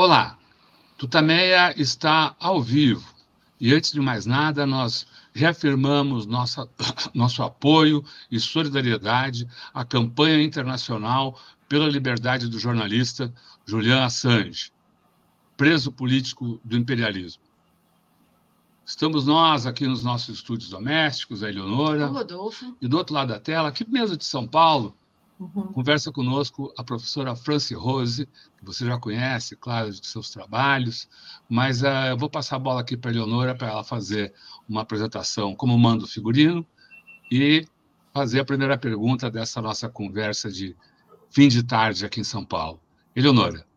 Olá, Tutameia está ao vivo e, antes de mais nada, nós reafirmamos nossa, nosso apoio e solidariedade à campanha internacional pela liberdade do jornalista Julian Assange, preso político do imperialismo. Estamos nós aqui nos nossos estúdios domésticos, a Eleonora. O Rodolfo. E do outro lado da tela, aqui mesmo de São Paulo, Uhum. Conversa conosco a professora Franci Rose, que você já conhece, claro, de seus trabalhos, mas uh, eu vou passar a bola aqui para a Eleonora para ela fazer uma apresentação como manda o figurino e fazer a primeira pergunta dessa nossa conversa de fim de tarde aqui em São Paulo. Eleonora.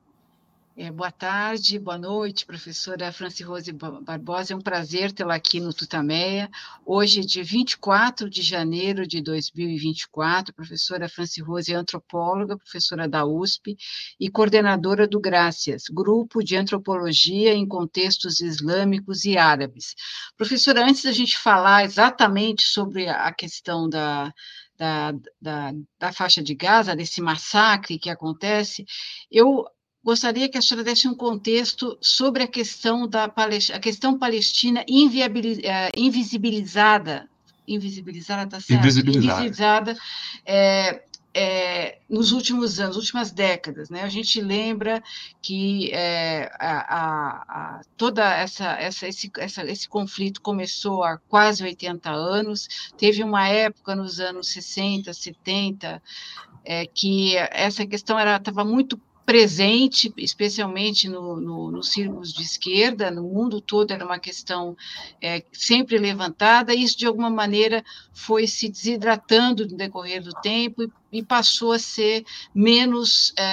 É, boa tarde, boa noite, professora Franci Rose Barbosa. É um prazer tê-la aqui no Tutameia. Hoje, é dia 24 de janeiro de 2024, a professora Franci Rose é antropóloga, professora da USP e coordenadora do Grácias, Grupo de Antropologia em Contextos Islâmicos e Árabes. Professora, antes da gente falar exatamente sobre a questão da, da, da, da, faixa de Gaza, desse massacre que acontece, eu gostaria que a senhora desse um contexto sobre a questão da a questão palestina eh, invisibilizada, invisibilizada, tá certo? Invisibilizada. invisibilizada é, é, nos últimos anos, últimas décadas, né? A gente lembra que é, a, a, a, toda essa, essa, esse, essa, esse conflito começou há quase 80 anos. Teve uma época nos anos 60, 70, é, que essa questão estava muito presente, especialmente no, no, nos círculos de esquerda, no mundo todo era uma questão é, sempre levantada, e isso de alguma maneira foi se desidratando no decorrer do tempo e, e passou a ser menos é,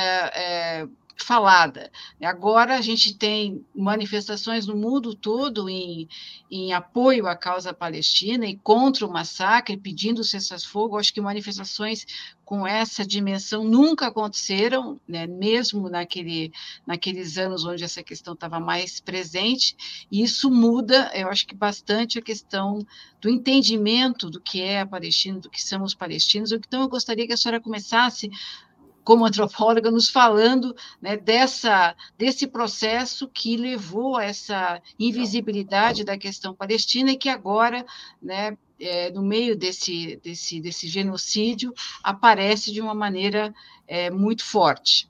é, falada. Agora a gente tem manifestações no mundo todo em, em apoio à causa palestina e contra o massacre, pedindo cessas-fogo. Acho que manifestações com essa dimensão nunca aconteceram, né, mesmo naquele, naqueles anos onde essa questão estava mais presente, e isso muda, eu acho que bastante a questão do entendimento do que é a Palestina, do que são os palestinos. Então, eu gostaria que a senhora começasse como antropóloga, nos falando né, dessa, desse processo que levou a essa invisibilidade da questão palestina e que agora, né, é, no meio desse, desse, desse genocídio, aparece de uma maneira é, muito forte.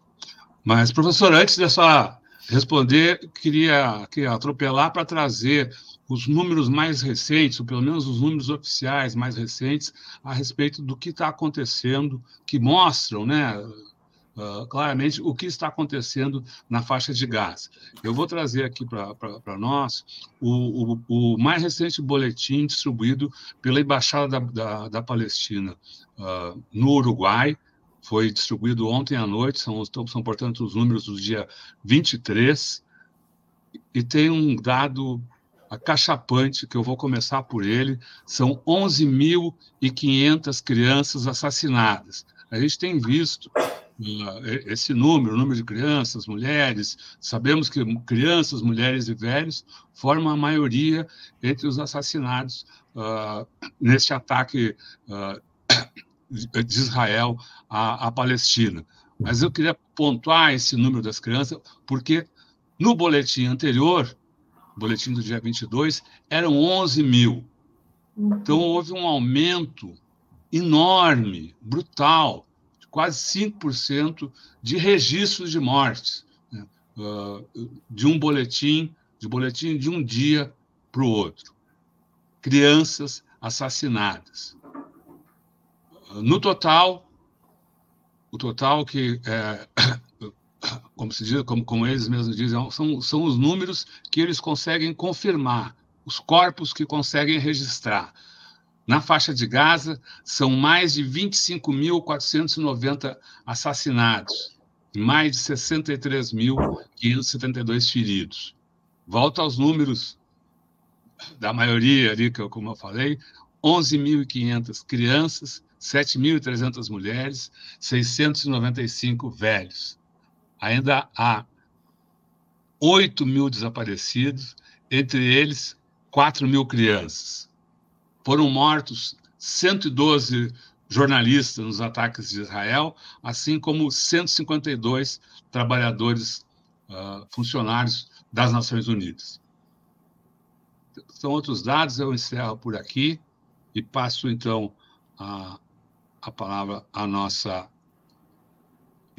Mas, professor, antes dessa responder, queria, queria atropelar para trazer os números mais recentes, ou pelo menos os números oficiais mais recentes, a respeito do que está acontecendo, que mostram, né, uh, claramente o que está acontecendo na faixa de Gaza. Eu vou trazer aqui para nós o, o, o, mais recente boletim distribuído pela Embaixada da, da, da Palestina uh, no Uruguai, foi distribuído ontem à noite, são, são, portanto, os números do dia 23, e tem um dado acachapante, que eu vou começar por ele, são 11.500 crianças assassinadas. A gente tem visto esse número, o número de crianças, mulheres, sabemos que crianças, mulheres e velhos formam a maioria entre os assassinados uh, neste ataque uh, de Israel à, à, Palestina. Mas eu queria pontuar esse número das crianças, porque no boletim anterior, boletim do dia 22, eram 11 mil. Então, houve um aumento enorme, brutal, quase 5% de registros de mortes, né? uh, de um boletim, de boletim de um dia para o outro. Crianças assassinadas. Uh, no total, o total que, é, como, se diz, como, como eles mesmos dizem, são, são os números que eles conseguem confirmar, os corpos que conseguem registrar. Na faixa de Gaza, são mais de 25.490 assassinados e mais de 63.572 feridos. Volta aos números da maioria ali, que eu, como eu falei, 11.500 crianças, 7.300 mulheres, 695 velhos. Ainda há 8 mil desaparecidos, entre eles 4 mil crianças. Foram mortos 112 jornalistas nos ataques de Israel, assim como 152 trabalhadores uh, funcionários das Nações Unidas. São outros dados, eu encerro por aqui e passo, então, a, a palavra à nossa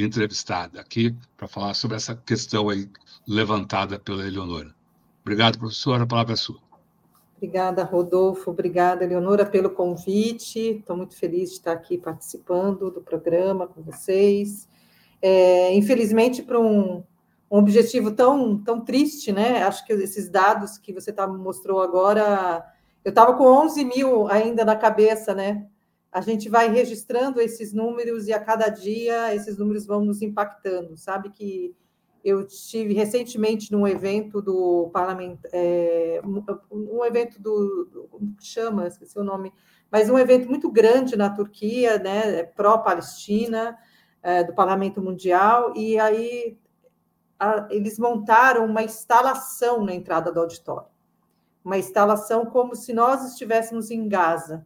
entrevistada aqui para falar sobre essa questão aí levantada pela Eleonora. Obrigado, professora, a palavra é sua. Obrigada, Rodolfo. Obrigada, Eleonora, pelo convite. Estou muito feliz de estar aqui participando do programa com vocês. É, infelizmente, para um, um, objetivo tão, tão triste, né? Acho que esses dados que você tá, mostrou agora, eu estava com 11 mil ainda na cabeça, né? A gente vai registrando esses números e a cada dia esses números vão nos impactando. Sabe que eu estive recentemente num evento do parlamento, é, um evento do, como chama, esqueci o nome, mas um evento muito grande na Turquia, né, pró-Palestina, é, do Parlamento Mundial, e aí a, eles montaram uma instalação na entrada do auditório, uma instalação como se nós estivéssemos em Gaza.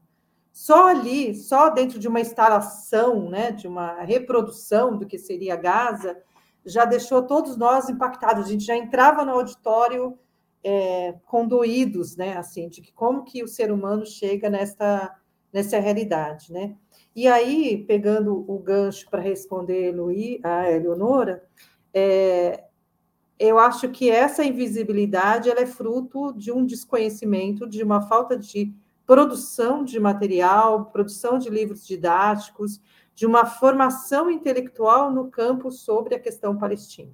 Só ali, só dentro de uma instalação, né, de uma reprodução do que seria Gaza, já deixou todos nós impactados. A gente já entrava no auditório é, condoídos, né? Assim, de que como que o ser humano chega nessa, nessa realidade, né? E aí, pegando o gancho para responder a Eleonora, é, eu acho que essa invisibilidade ela é fruto de um desconhecimento, de uma falta de produção de material, produção de livros didáticos, de uma formação intelectual no campo sobre a questão palestina.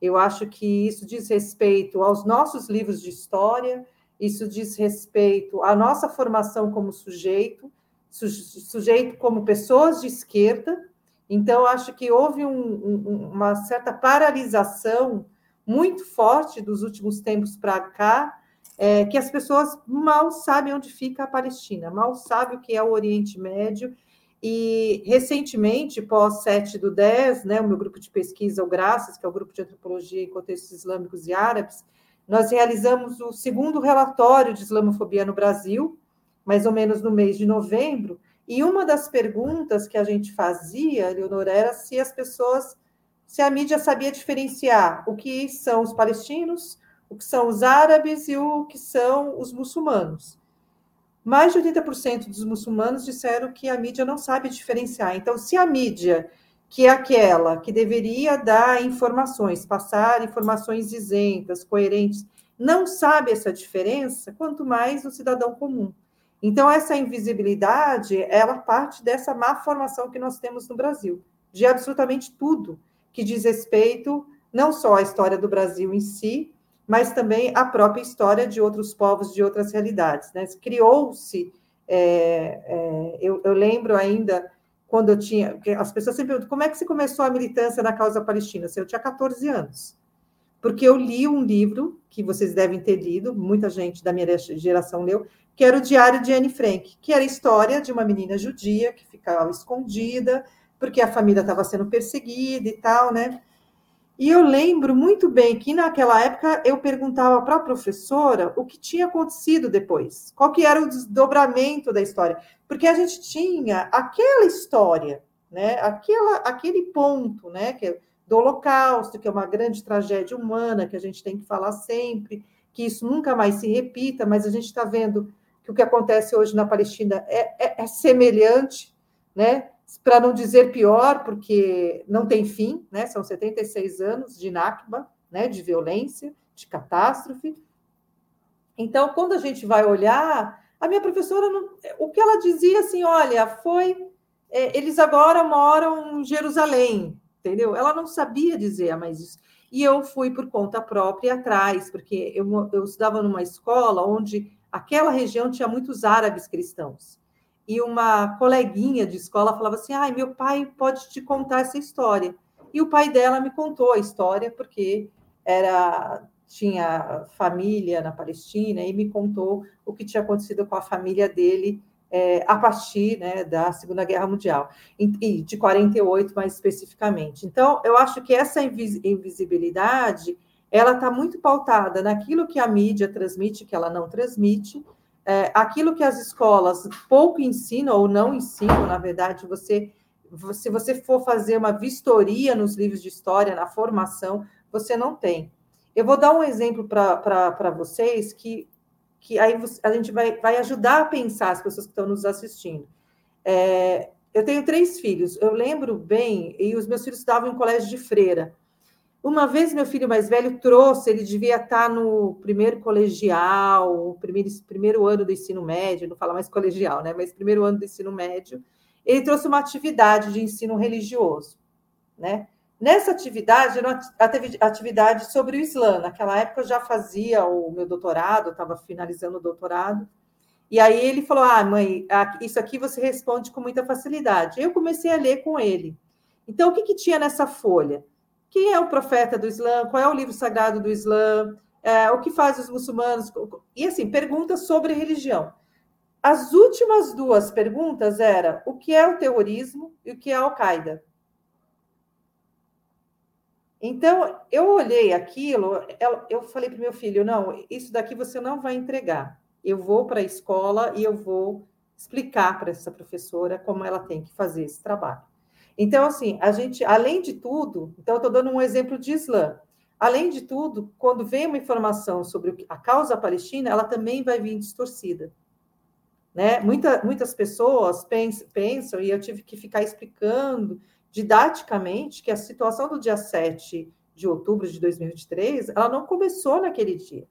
Eu acho que isso diz respeito aos nossos livros de história, isso diz respeito à nossa formação como sujeito, sujeito como pessoas de esquerda. Então, acho que houve um, um, uma certa paralisação muito forte dos últimos tempos para cá, é, que as pessoas mal sabem onde fica a Palestina, mal sabem o que é o Oriente Médio. E, recentemente, pós 7 do 10, né, o meu grupo de pesquisa, o Graças, que é o grupo de antropologia em contextos islâmicos e árabes, nós realizamos o segundo relatório de islamofobia no Brasil, mais ou menos no mês de novembro, e uma das perguntas que a gente fazia, Leonora, era se as pessoas, se a mídia sabia diferenciar o que são os palestinos, o que são os árabes e o que são os muçulmanos mais de 80% dos muçulmanos disseram que a mídia não sabe diferenciar. Então, se a mídia, que é aquela que deveria dar informações, passar informações isentas, coerentes, não sabe essa diferença, quanto mais o cidadão comum. Então, essa invisibilidade, ela parte dessa má formação que nós temos no Brasil, de absolutamente tudo que diz respeito não só à história do Brasil em si, mas também a própria história de outros povos, de outras realidades. Né? Criou-se, é, é, eu, eu, lembro ainda quando eu tinha, as pessoas sempre perguntam, como é que você começou a militância na causa palestina? Assim, eu tinha 14 anos, porque eu li um livro, que vocês devem ter lido, muita gente da minha geração leu, que era o Diário de Anne Frank, que era a história de uma menina judia que ficava escondida, porque a família estava sendo perseguida e tal, né? E eu lembro muito bem que naquela época eu perguntava para a professora o que tinha acontecido depois, qual que era o desdobramento da história, porque a gente tinha aquela história, né, aquela, aquele ponto, né, que é do Holocausto, que é uma grande tragédia humana que a gente tem que falar sempre, que isso nunca mais se repita, mas a gente está vendo que o que acontece hoje na Palestina é, é, é semelhante, né? Para não dizer pior, porque não tem fim, né? São 76 anos de Nakba, né? De violência, de catástrofe. Então, quando a gente vai olhar, a minha professora, não, o que ela dizia assim, olha, foi, é, eles agora moram em Jerusalém, entendeu? Ela não sabia dizer mais isso. E eu fui por conta própria atrás, porque eu, eu estudava numa escola onde aquela região tinha muitos árabes cristãos e uma coleguinha de escola falava assim: ai, meu pai pode te contar essa história. E o pai dela me contou a história, porque era tinha família na Palestina e me contou o que tinha acontecido com a família dele é, a partir né, da Segunda Guerra Mundial, e de 48 mais especificamente. Então, eu acho que essa invisibilidade ela está muito pautada naquilo que a mídia transmite, que ela não transmite, é, aquilo que as escolas pouco ensinam ou não ensinam, na verdade, você se você for fazer uma vistoria nos livros de história, na formação, você não tem. Eu vou dar um exemplo para vocês que, que aí a gente vai, vai ajudar a pensar as pessoas que estão nos assistindo. É, eu tenho três filhos, eu lembro bem, e os meus filhos estavam em colégio de freira. Uma vez meu filho mais velho trouxe, ele devia estar no primeiro colegial, primeiro, primeiro ano do ensino médio, não fala mais colegial, né? Mas primeiro ano do ensino médio, ele trouxe uma atividade de ensino religioso, né? Nessa atividade, era uma atividade sobre o Islã. Naquela época eu já fazia o meu doutorado, estava finalizando o doutorado. E aí ele falou: Ah, mãe, isso aqui você responde com muita facilidade. Eu comecei a ler com ele. Então, o que, que tinha nessa folha? Quem é o profeta do Islã? Qual é o livro sagrado do Islã? É, o que faz os muçulmanos? E assim, perguntas sobre religião. As últimas duas perguntas eram o que é o terrorismo e o que é a Al-Qaeda. Então, eu olhei aquilo, eu falei para meu filho: não, isso daqui você não vai entregar. Eu vou para a escola e eu vou explicar para essa professora como ela tem que fazer esse trabalho. Então, assim, a gente, além de tudo, então eu estou dando um exemplo de Islã. Além de tudo, quando vem uma informação sobre a causa palestina, ela também vai vir distorcida. Né? Muita, muitas pessoas pensam, e eu tive que ficar explicando didaticamente, que a situação do dia 7 de outubro de 2023, ela não começou naquele dia.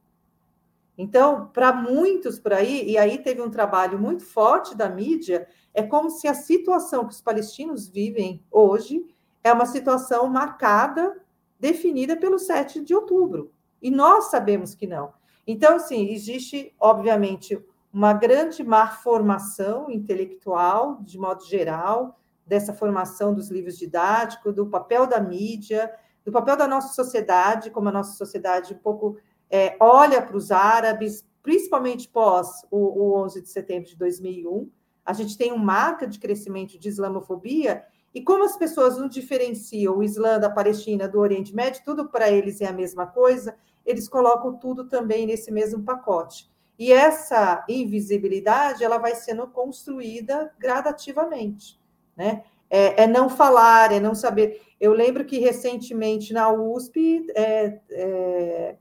Então, para muitos por aí, e aí teve um trabalho muito forte da mídia, é como se a situação que os palestinos vivem hoje é uma situação marcada, definida pelo 7 de outubro. E nós sabemos que não. Então, assim, existe, obviamente, uma grande má formação intelectual, de modo geral, dessa formação dos livros didáticos, do papel da mídia, do papel da nossa sociedade, como a nossa sociedade um pouco é, olha para os árabes, principalmente pós o, o 11 de setembro de 2001, a gente tem uma marca de crescimento de islamofobia, e como as pessoas não diferenciam o Islã da Palestina, do Oriente Médio, tudo para eles é a mesma coisa, eles colocam tudo também nesse mesmo pacote. E essa invisibilidade ela vai sendo construída gradativamente, né? É, é não falar, é não saber. Eu lembro que recentemente na USP é, é,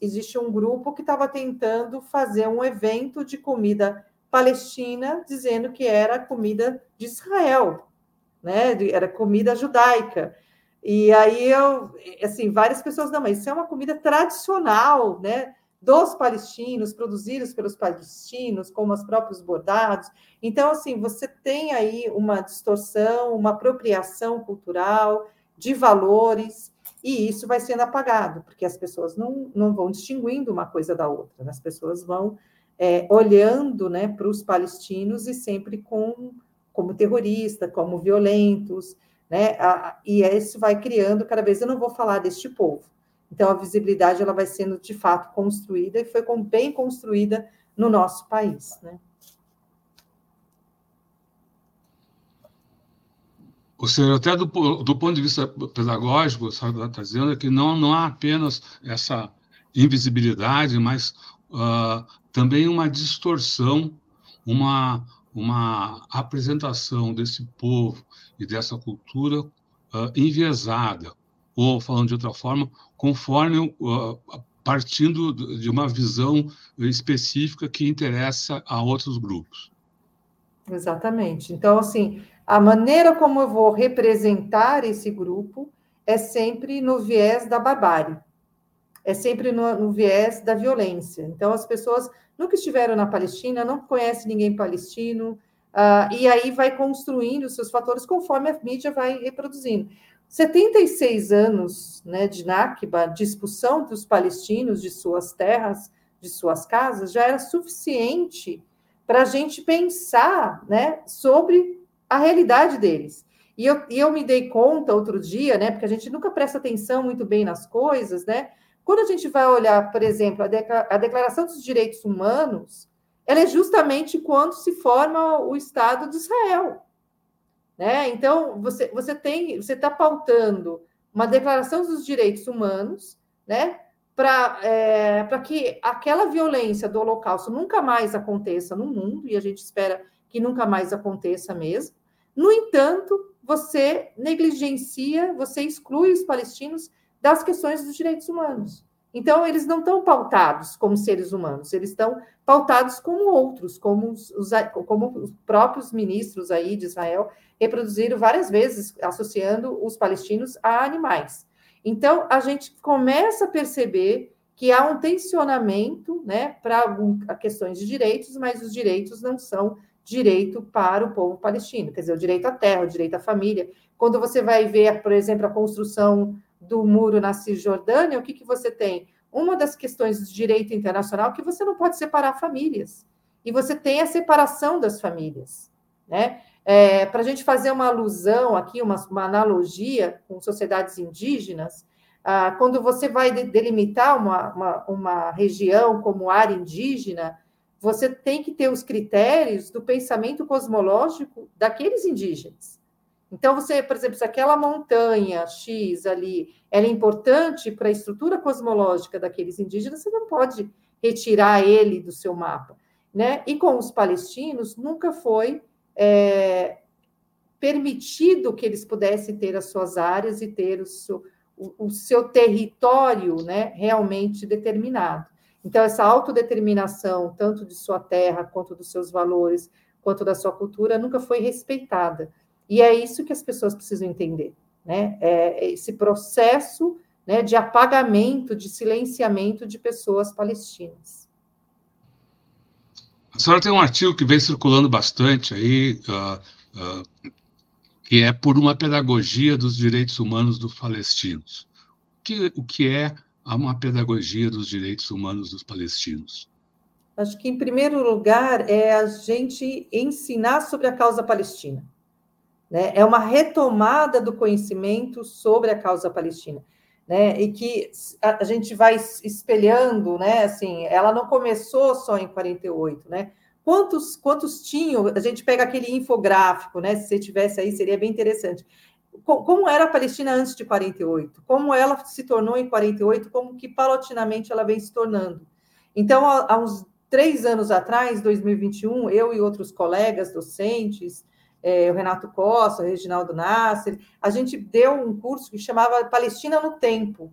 existe um grupo que estava tentando fazer um evento de comida Palestina, dizendo que era comida de Israel, né? Era comida judaica. E aí eu, assim, várias pessoas não, mas isso é uma comida tradicional, né? Dos palestinos, produzidos pelos palestinos, como os próprios bordados. Então, assim, você tem aí uma distorção, uma apropriação cultural de valores, e isso vai sendo apagado, porque as pessoas não, não vão distinguindo uma coisa da outra, né? as pessoas vão é, olhando né, para os palestinos e sempre com, como terrorista, como violentos, né? A, e isso vai criando cada vez. Eu não vou falar deste povo. Então a visibilidade ela vai sendo de fato construída e foi bem construída no nosso país, né? Ou seja, até do, do ponto de vista pedagógico, está dizendo que não, não há apenas essa invisibilidade, mas uh, também uma distorção, uma, uma apresentação desse povo e dessa cultura uh, enviesada, ou, falando de outra forma, conforme uh, partindo de uma visão específica que interessa a outros grupos. Exatamente. Então, assim, a maneira como eu vou representar esse grupo é sempre no viés da barbárie, é sempre no, no viés da violência. Então, as pessoas nunca estiveram na Palestina, não conhecem ninguém palestino, uh, e aí vai construindo os seus fatores conforme a mídia vai reproduzindo. 76 anos né, de Nakba, de expulsão dos palestinos de suas terras, de suas casas, já era suficiente para a gente pensar né, sobre a realidade deles. E eu, e eu me dei conta outro dia, né, porque a gente nunca presta atenção muito bem nas coisas, né, quando a gente vai olhar, por exemplo, a Declaração dos Direitos Humanos, ela é justamente quando se forma o Estado de Israel. Né? Então, você, você tem, você está pautando uma declaração dos direitos humanos, né? Para é, que aquela violência do Holocausto nunca mais aconteça no mundo, e a gente espera que nunca mais aconteça mesmo. No entanto, você negligencia, você exclui os palestinos das questões dos direitos humanos. Então, eles não estão pautados como seres humanos, eles estão pautados como outros, como os, como os próprios ministros aí de Israel reproduziram várias vezes, associando os palestinos a animais. Então, a gente começa a perceber que há um tensionamento né, para questões de direitos, mas os direitos não são direito para o povo palestino, quer dizer, o direito à terra, o direito à família. Quando você vai ver, por exemplo, a construção do muro na Cisjordânia, o que, que você tem? Uma das questões do direito internacional é que você não pode separar famílias. E você tem a separação das famílias. Né? É, Para a gente fazer uma alusão aqui, uma, uma analogia com sociedades indígenas, ah, quando você vai delimitar uma, uma, uma região como área indígena, você tem que ter os critérios do pensamento cosmológico daqueles indígenas. Então, você, por exemplo, se aquela montanha X ali ela é importante para a estrutura cosmológica daqueles indígenas, você não pode retirar ele do seu mapa. Né? E com os palestinos, nunca foi é, permitido que eles pudessem ter as suas áreas e ter o seu, o, o seu território né, realmente determinado. Então, essa autodeterminação, tanto de sua terra, quanto dos seus valores, quanto da sua cultura, nunca foi respeitada. E é isso que as pessoas precisam entender, né? É esse processo né, de apagamento, de silenciamento de pessoas palestinas. A senhora tem um artigo que vem circulando bastante aí, uh, uh, que é por uma pedagogia dos direitos humanos dos palestinos. O que, o que é uma pedagogia dos direitos humanos dos palestinos? Acho que, em primeiro lugar, é a gente ensinar sobre a causa palestina. Né? É uma retomada do conhecimento sobre a causa palestina. Né? E que a, a gente vai espelhando, né? Assim, ela não começou só em 48, né? Quantos, quantos tinham? A gente pega aquele infográfico, né? Se você tivesse aí, seria bem interessante. Como era a Palestina antes de 48? Como ela se tornou em 48? Como que paulatinamente ela vem se tornando? Então, há uns três anos atrás, 2021, eu e outros colegas docentes, é, o Renato Costa, o Reginaldo Nasser, a gente deu um curso que chamava Palestina no Tempo,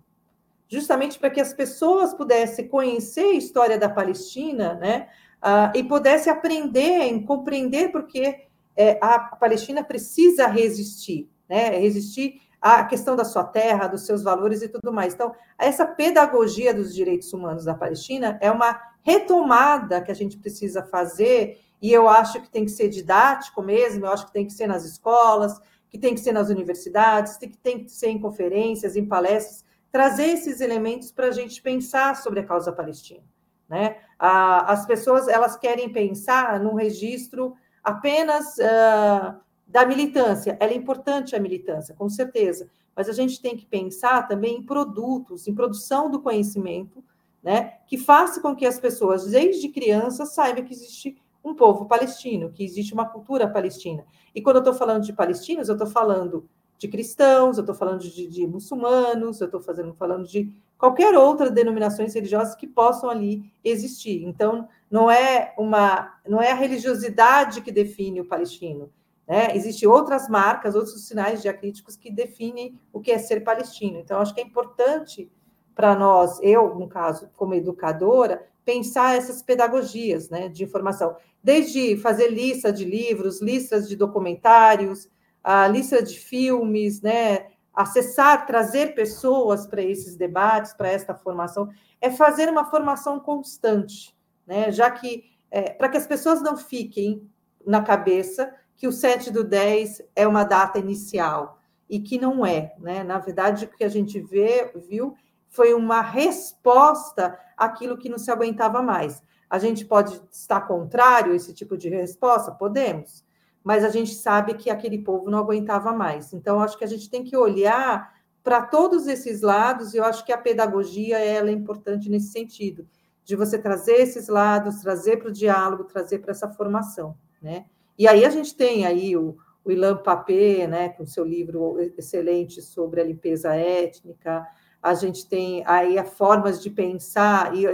justamente para que as pessoas pudessem conhecer a história da Palestina, né? uh, e pudesse aprender, compreender porque é, a Palestina precisa resistir, né? Resistir à questão da sua terra, dos seus valores e tudo mais. Então, essa pedagogia dos direitos humanos da Palestina é uma retomada que a gente precisa fazer, e eu acho que tem que ser didático mesmo, eu acho que tem que ser nas escolas, que tem que ser nas universidades, que tem que ser em conferências, em palestras, trazer esses elementos para a gente pensar sobre a causa palestina. Né? as pessoas elas querem pensar num registro apenas uh, da militância. Ela é importante a militância, com certeza, mas a gente tem que pensar também em produtos, em produção do conhecimento, né, que faça com que as pessoas, desde crianças, saibam que existe um povo palestino, que existe uma cultura palestina. E quando eu estou falando de palestinos, eu estou falando de cristãos, eu estou falando de, de, muçulmanos, eu estou falando de qualquer outra denominações religiosas que possam ali existir. Então, não é uma, não é a religiosidade que define o palestino. Né? Existem outras marcas, outros sinais diacríticos que definem o que é ser palestino. Então, acho que é importante para nós, eu, no caso, como educadora, pensar essas pedagogias né, de informação, desde fazer lista de livros, listas de documentários, a lista de filmes, né, acessar, trazer pessoas para esses debates, para esta formação, é fazer uma formação constante, né? já que, é, para que as pessoas não fiquem na cabeça que o 7 do 10 é uma data inicial, e que não é. Né? Na verdade, o que a gente vê, viu foi uma resposta àquilo que não se aguentava mais. A gente pode estar contrário a esse tipo de resposta? Podemos mas a gente sabe que aquele povo não aguentava mais. Então, acho que a gente tem que olhar para todos esses lados, e eu acho que a pedagogia ela é importante nesse sentido, de você trazer esses lados, trazer para o diálogo, trazer para essa formação, né? E aí a gente tem aí o, o Ilan Papé, né, com seu livro excelente sobre a limpeza étnica, a gente tem aí as formas de pensar, e,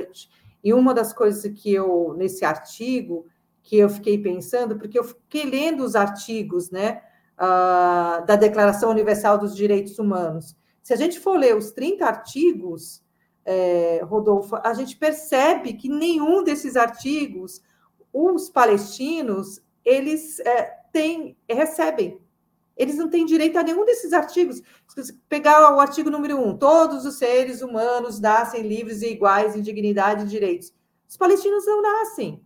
e uma das coisas que eu, nesse artigo, que eu fiquei pensando, porque eu fiquei lendo os artigos né, uh, da Declaração Universal dos Direitos Humanos. Se a gente for ler os 30 artigos, é, Rodolfo, a gente percebe que nenhum desses artigos, os palestinos, eles é, têm, recebem. Eles não têm direito a nenhum desses artigos. Se pegar o artigo número 1, todos os seres humanos nascem livres e iguais em dignidade e direitos. Os palestinos não nascem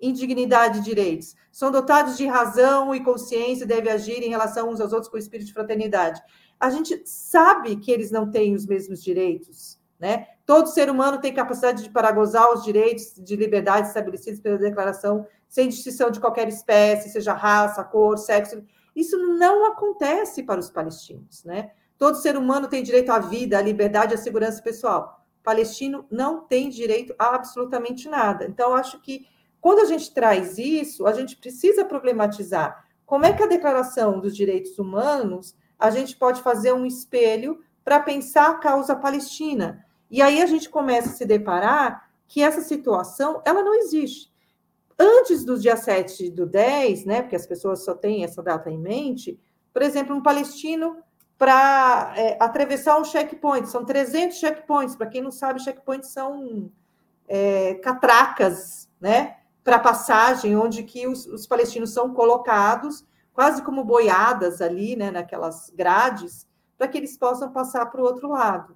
em dignidade e direitos. São dotados de razão e consciência, devem agir em relação uns aos outros com espírito de fraternidade a gente sabe que eles não têm os mesmos direitos, né? Todo ser humano tem capacidade de paragozar os direitos de liberdade estabelecidos pela declaração, sem distinção de qualquer espécie, seja raça, cor, sexo. Isso não acontece para os palestinos, né? Todo ser humano tem direito à vida, à liberdade, à segurança pessoal. O palestino não tem direito a absolutamente nada. Então, acho que quando a gente traz isso, a gente precisa problematizar como é que a Declaração dos Direitos Humanos a gente pode fazer um espelho para pensar a causa palestina. E aí a gente começa a se deparar que essa situação ela não existe. Antes do dia 7 do 10, né, porque as pessoas só têm essa data em mente, por exemplo, um palestino para é, atravessar um checkpoint, são 300 checkpoints, para quem não sabe, checkpoints são é, catracas, né, para passagem, onde que os, os palestinos são colocados quase como boiadas ali, né, naquelas grades, para que eles possam passar para o outro lado.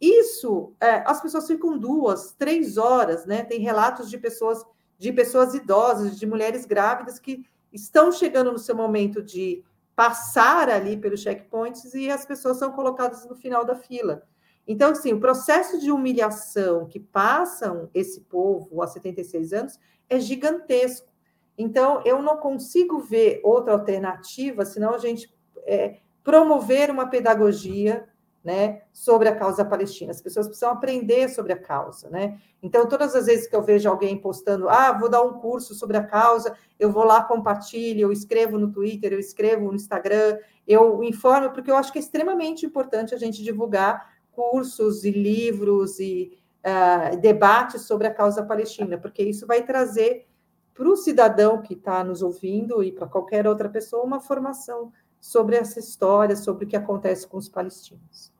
Isso, é, as pessoas ficam duas, três horas, né? Tem relatos de pessoas, de pessoas idosas, de mulheres grávidas que estão chegando no seu momento de passar ali pelos checkpoints e as pessoas são colocadas no final da fila. Então, assim, o processo de humilhação que passam esse povo há 76 anos é gigantesco. Então, eu não consigo ver outra alternativa senão a gente é, promover uma pedagogia né, sobre a causa palestina. As pessoas precisam aprender sobre a causa. Né? Então, todas as vezes que eu vejo alguém postando, ah, vou dar um curso sobre a causa, eu vou lá, compartilho, eu escrevo no Twitter, eu escrevo no Instagram, eu informo, porque eu acho que é extremamente importante a gente divulgar cursos e livros e uh, debates sobre a causa palestina, porque isso vai trazer para o cidadão que está nos ouvindo e para qualquer outra pessoa uma formação sobre essa história, sobre o que acontece com os palestinos.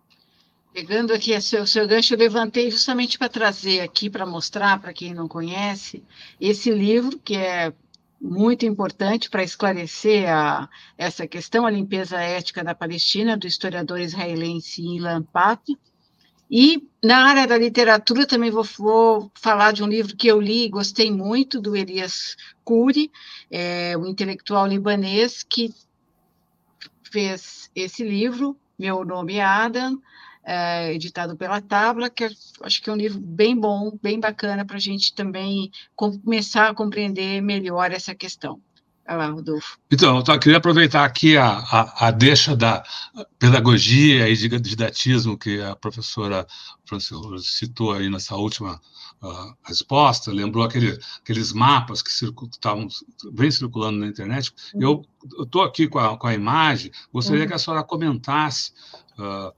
Pegando aqui o seu, seu gancho, eu levantei justamente para trazer aqui, para mostrar para quem não conhece, esse livro que é muito importante para esclarecer a, essa questão, a limpeza ética da Palestina, do historiador israelense Ilan Path, e na área da literatura também vou, vou, falar de um livro que eu li e gostei muito, do Elias Kuri, é, o intelectual libanês que fez esse livro, Meu Nome é Adam, é, editado pela Tabla, que acho que é um livro bem bom, bem bacana para a gente também começar a compreender melhor essa questão. Lá, Rodolfo. Então, eu queria aproveitar aqui a, a, a deixa da pedagogia e didatismo que a professora citou aí nessa última uh, resposta, lembrou aquele, aqueles mapas que estavam bem circulando na internet. Uhum. Eu estou aqui com a, com a imagem, gostaria uhum. que a senhora comentasse uh,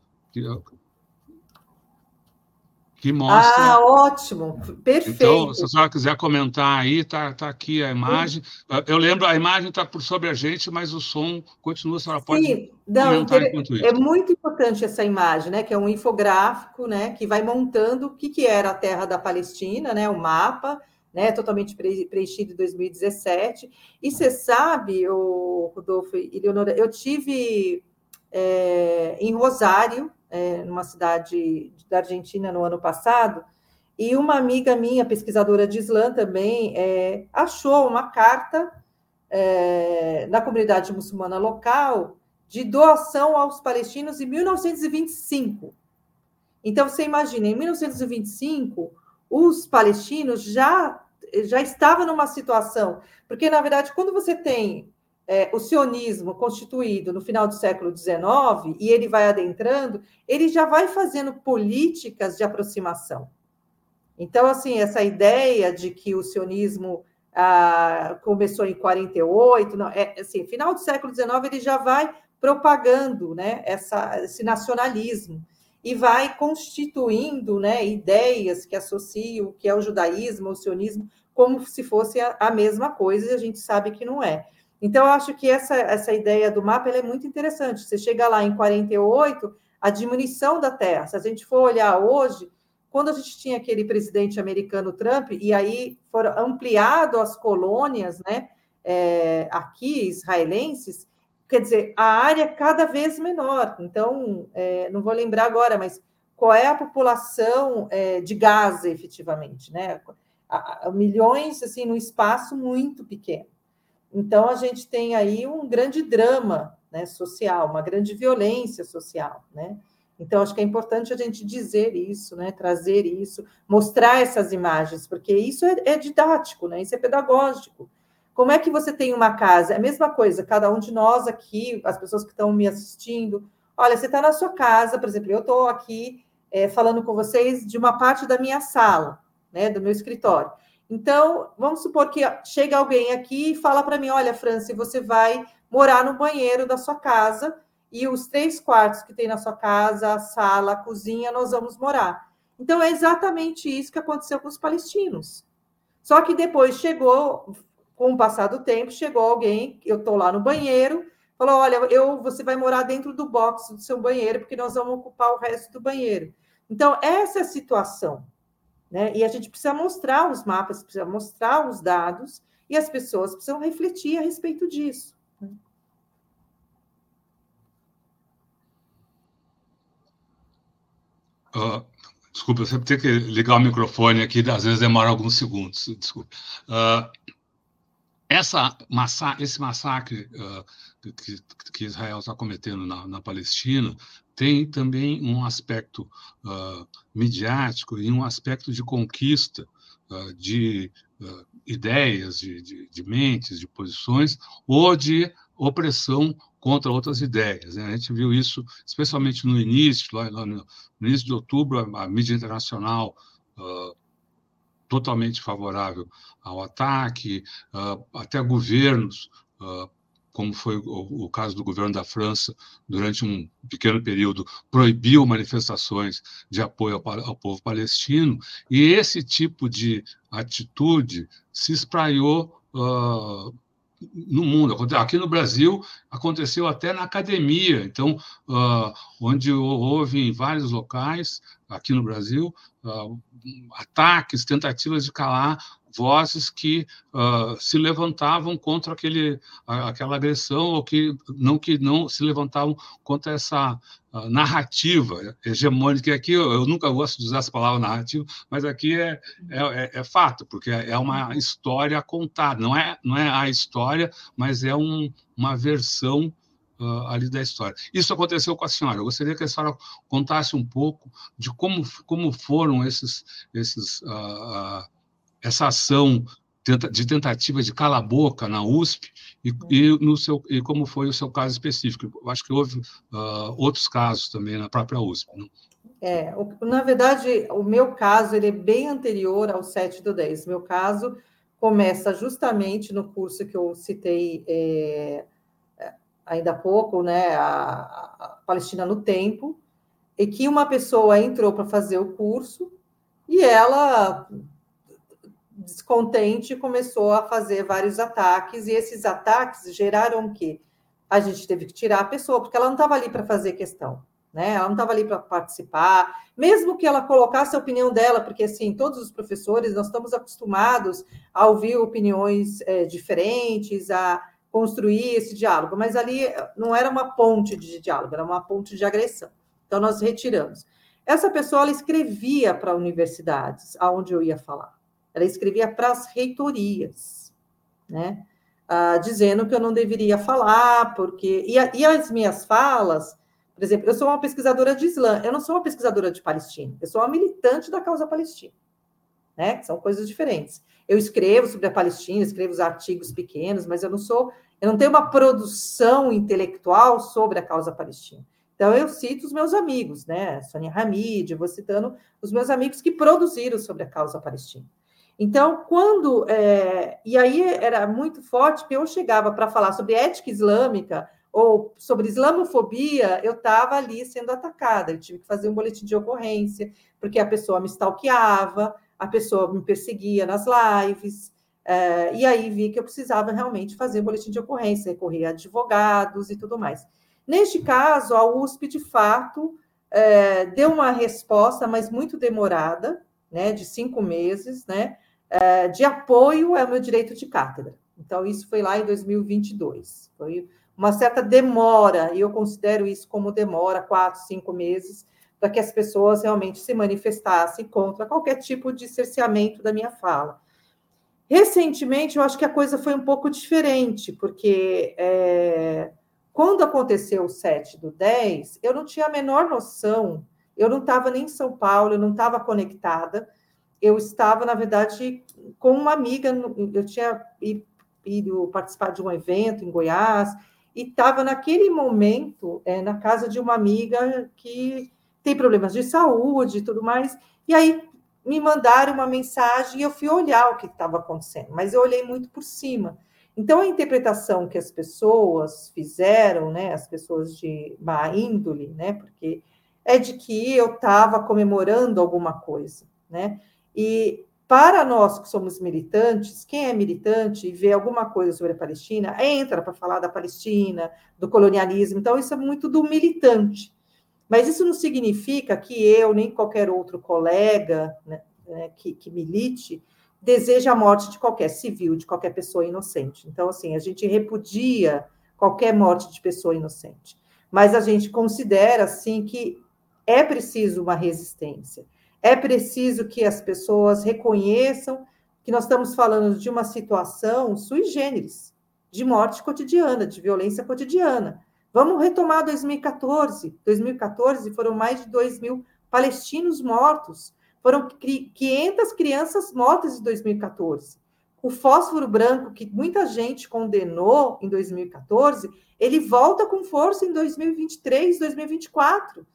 que mostra. Ah, ótimo, perfeito. Então, se a senhora quiser comentar aí, tá, tá aqui a imagem. Eu lembro, a imagem está por sobre a gente, mas o som continua, a senhora pode Sim, não, comentar enquanto isso. É muito importante essa imagem, né? Que é um infográfico, né? Que vai montando o que, que era a terra da Palestina, né? O mapa. Né, totalmente preenchido em 2017. E você sabe, o Rodolfo e Leonora, eu tive é, em Rosário, é, numa cidade da Argentina no ano passado, e uma amiga minha, pesquisadora de Islã também, é, achou uma carta é, na comunidade muçulmana local de doação aos palestinos em 1925. Então, você imagina, em 1925, os palestinos já, já estavam numa situação, porque, na verdade, quando você tem é, o sionismo constituído no final do século XIX, e ele vai adentrando, ele já vai fazendo políticas de aproximação. Então, assim, essa ideia de que o sionismo ah, começou em 48, não, é, assim, final do século XIX, ele já vai propagando né, essa, esse nacionalismo e vai constituindo né, ideias que associam o que é o judaísmo, o sionismo, como se fosse a, a mesma coisa, e a gente sabe que não é. Então, eu acho que essa, essa ideia do mapa é muito interessante. Você chega lá em 48, a diminuição da terra. Se a gente for olhar hoje, quando a gente tinha aquele presidente americano Trump, e aí foram ampliado as colônias, né, é, aqui, israelenses, quer dizer, a área cada vez menor. Então, é, não vou lembrar agora, mas qual é a população é, de Gaza, efetivamente, né? Milhões, assim, num espaço muito pequeno. Então, a gente tem aí um grande drama né, social, uma grande violência social, né? Então, acho que é importante a gente dizer isso, né? trazer isso, mostrar essas imagens, porque isso é, é didático, né? isso é pedagógico. Como é que você tem uma casa? É a mesma coisa, cada um de nós aqui, as pessoas que estão me assistindo, olha, você está na sua casa, por exemplo, eu estou aqui é, falando com vocês de uma parte da minha sala, né, do meu escritório. Então, vamos supor que chega alguém aqui e fala para mim: olha, Franci, você vai morar no banheiro da sua casa e os três quartos que tem na sua casa, a sala, a cozinha, nós vamos morar. Então, é exatamente isso que aconteceu com os palestinos. Só que depois chegou, com o passar do tempo, chegou alguém, eu estou lá no banheiro, falou: olha, eu, você vai morar dentro do box do seu banheiro, porque nós vamos ocupar o resto do banheiro. Então, essa é a situação. Né? E a gente precisa mostrar os mapas, precisa mostrar os dados, e as pessoas precisam refletir a respeito disso. Uh, desculpa, eu sempre tenho que ligar o microfone aqui, às vezes demora alguns segundos. Desculpa. Uh, essa massa esse massacre uh, que, que, Israel está cometendo na, na, Palestina tem também um aspecto midiático e um aspecto de conquista de ideias, de, de, de mentes, de posições, ou de opressão contra outras ideias. Né? A gente viu isso, especialmente no início, lá, lá no, início de outubro, a, a mídia internacional uh, totalmente favorável ao ataque, uh, até governos, uh, como foi o, o, caso do governo da França, durante um pequeno período, proibiu manifestações de apoio ao, ao povo palestino, e esse tipo de atitude se espraiou Uh, no mundo. Aqui no Brasil aconteceu até na academia, então, uh, onde houve em vários locais, aqui no Brasil, uh, ataques, tentativas de calar vozes que uh, se levantavam contra aquele, aquela agressão ou que não que não se levantavam contra essa uh, narrativa hegemônica. Aqui eu, eu, nunca gosto de usar essa palavra narrativa, mas aqui é, é, é, é fato, porque é uma história contada. Não é, não é a história, mas é um, uma versão Uh, ali da história. Isso aconteceu com a senhora. Eu gostaria que a senhora contasse um pouco de como, como foram esses, esses uh, uh, essa ação de tentativa de cala a boca na USP e, e, no seu, e como foi o seu caso específico. Eu acho que houve uh, outros casos também na própria USP. Não? É, na verdade, o meu caso ele é bem anterior ao 7 do 10. Meu caso começa justamente no curso que eu citei é, ainda há pouco, né, a, a Palestina no Tempo, e que uma pessoa entrou para fazer o curso e ela descontente, começou a fazer vários ataques, e esses ataques geraram o quê? A gente teve que tirar a pessoa, porque ela não estava ali para fazer questão, né? Ela não estava ali para participar, mesmo que ela colocasse a opinião dela, porque assim, todos os professores nós estamos acostumados a ouvir opiniões é, diferentes, a construir esse diálogo, mas ali não era uma ponte de diálogo, era uma ponte de agressão. Então nós retiramos. Essa pessoa ela escrevia para universidades aonde eu ia falar. Ela escrevia para as reitorias, né? Ah, dizendo que eu não deveria falar, porque. E, a, e, as minhas falas, por exemplo, eu sou uma pesquisadora de Islã, eu não sou uma pesquisadora de Palestina, eu sou uma militante da causa palestina, né? São coisas diferentes. Eu escrevo sobre a Palestina, escrevo os artigos pequenos, mas eu não sou, eu não tenho uma produção intelectual sobre a causa palestina. Então, eu cito os meus amigos, né? Sônia Hamid, vou citando os meus amigos que produziram sobre a causa palestina. Então, quando. É, e aí era muito forte, porque eu chegava para falar sobre ética islâmica ou sobre islamofobia, eu estava ali sendo atacada. Eu tive que fazer um boletim de ocorrência, porque a pessoa me stalkeava, a pessoa me perseguia nas lives. É, e aí vi que eu precisava realmente fazer um boletim de ocorrência, recorrer a advogados e tudo mais. Neste caso, a USP, de fato, é, deu uma resposta, mas muito demorada, né, de cinco meses, né, é, de apoio ao meu direito de cátedra. Então, isso foi lá em 2022. Foi uma certa demora, e eu considero isso como demora, quatro, cinco meses, para que as pessoas realmente se manifestassem contra qualquer tipo de cerceamento da minha fala. Recentemente, eu acho que a coisa foi um pouco diferente, porque é, quando aconteceu o 7 do 10, eu não tinha a menor noção, eu não estava nem em São Paulo, eu não estava conectada, eu estava, na verdade, com uma amiga, eu tinha ido participar de um evento em Goiás, e estava naquele momento é, na casa de uma amiga que tem problemas de saúde e tudo mais, e aí me mandaram uma mensagem e eu fui olhar o que estava acontecendo, mas eu olhei muito por cima. Então, a interpretação que as pessoas fizeram, né, as pessoas de má índole, né, porque é de que eu estava comemorando alguma coisa, né? E para nós que somos militantes, quem é militante e vê alguma coisa sobre a Palestina, entra para falar da Palestina, do colonialismo, então isso é muito do militante. Mas isso não significa que eu, nem qualquer outro colega né, né que, que milite, deseja a morte de qualquer civil, de qualquer pessoa inocente. Então, assim, a gente repudia qualquer morte de pessoa inocente. Mas a gente considera, assim, que é preciso uma resistência. É preciso que as pessoas reconheçam que nós estamos falando de uma situação sui generis, de morte cotidiana, de violência cotidiana. Vamos retomar 2014. 2014 foram mais de 2 mil palestinos mortos foram 500 crianças mortas em 2014. O fósforo branco, que muita gente condenou em 2014, ele volta com força em 2023, 2024.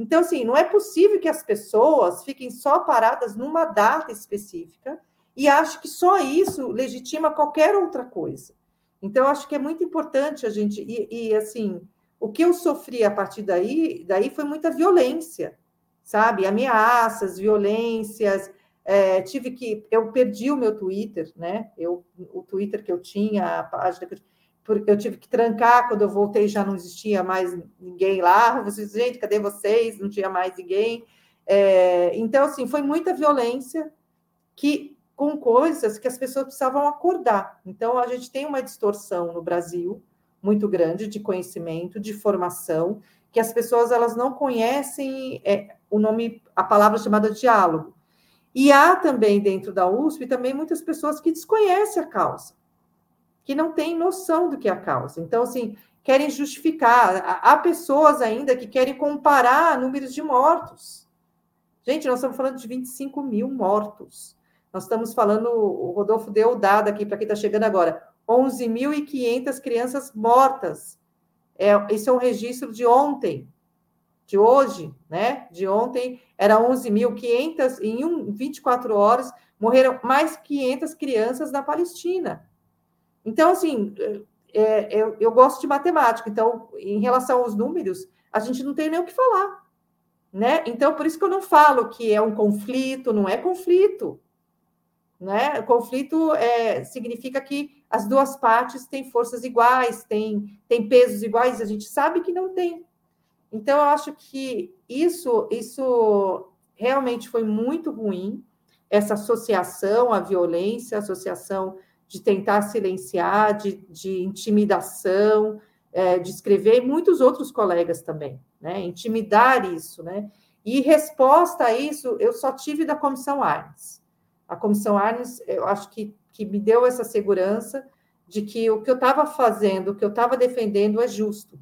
Então, assim, não é possível que as pessoas fiquem só paradas numa data específica e achem que só isso legitima qualquer outra coisa. Então, acho que é muito importante a gente. E, e, assim, o que eu sofri a partir daí, daí foi muita violência sabe? Ameaças, violências. É, tive que. Eu perdi o meu Twitter, né? Eu, o Twitter que eu tinha, a página que eu porque eu tive que trancar quando eu voltei, já não existia mais ninguém lá. Vocês, gente, cadê vocês? Não tinha mais ninguém. É, então, assim, foi muita violência que com coisas que as pessoas precisavam acordar. Então, a gente tem uma distorção no Brasil muito grande de conhecimento, de formação, que as pessoas elas não conhecem é, o nome, a palavra chamada diálogo. E há também dentro da USP também muitas pessoas que desconhecem a causa, que não têm noção do que é a causa. Então, assim, querem justificar. Há pessoas ainda que querem comparar números de mortos. Gente, nós estamos falando de 25 mil mortos. Nós estamos falando, o Rodolfo deu o dado aqui para quem está chegando agora: 11.500 crianças mortas. É, isso é um registro de ontem de hoje, né, de ontem, era 11.500, em um, 24 horas, morreram mais 500 crianças na Palestina. Então, assim, é, eu, eu gosto de matemática, então, em relação aos números, a gente não tem nem o que falar, né? Então, por isso que eu não falo que é um conflito, não é conflito, né? Conflito é, significa que as duas partes têm forças iguais, têm, têm pesos iguais, a gente sabe que não tem. Então, eu acho que isso, isso realmente foi muito ruim, essa associação à violência, associação de tentar silenciar, de, de intimidação, é, de escrever, e muitos outros colegas também, né? Intimidar isso, né? E resposta a isso, eu só tive da Comissão Arnes. A Comissão Arnes, eu acho que, que me deu essa segurança de que o que eu estava fazendo, o que eu estava defendendo é justo,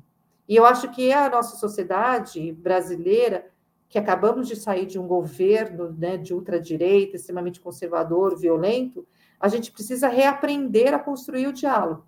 e eu acho que a nossa sociedade brasileira, que acabamos de sair de um governo né, de ultradireita, extremamente conservador, violento, a gente precisa reaprender a construir o diálogo.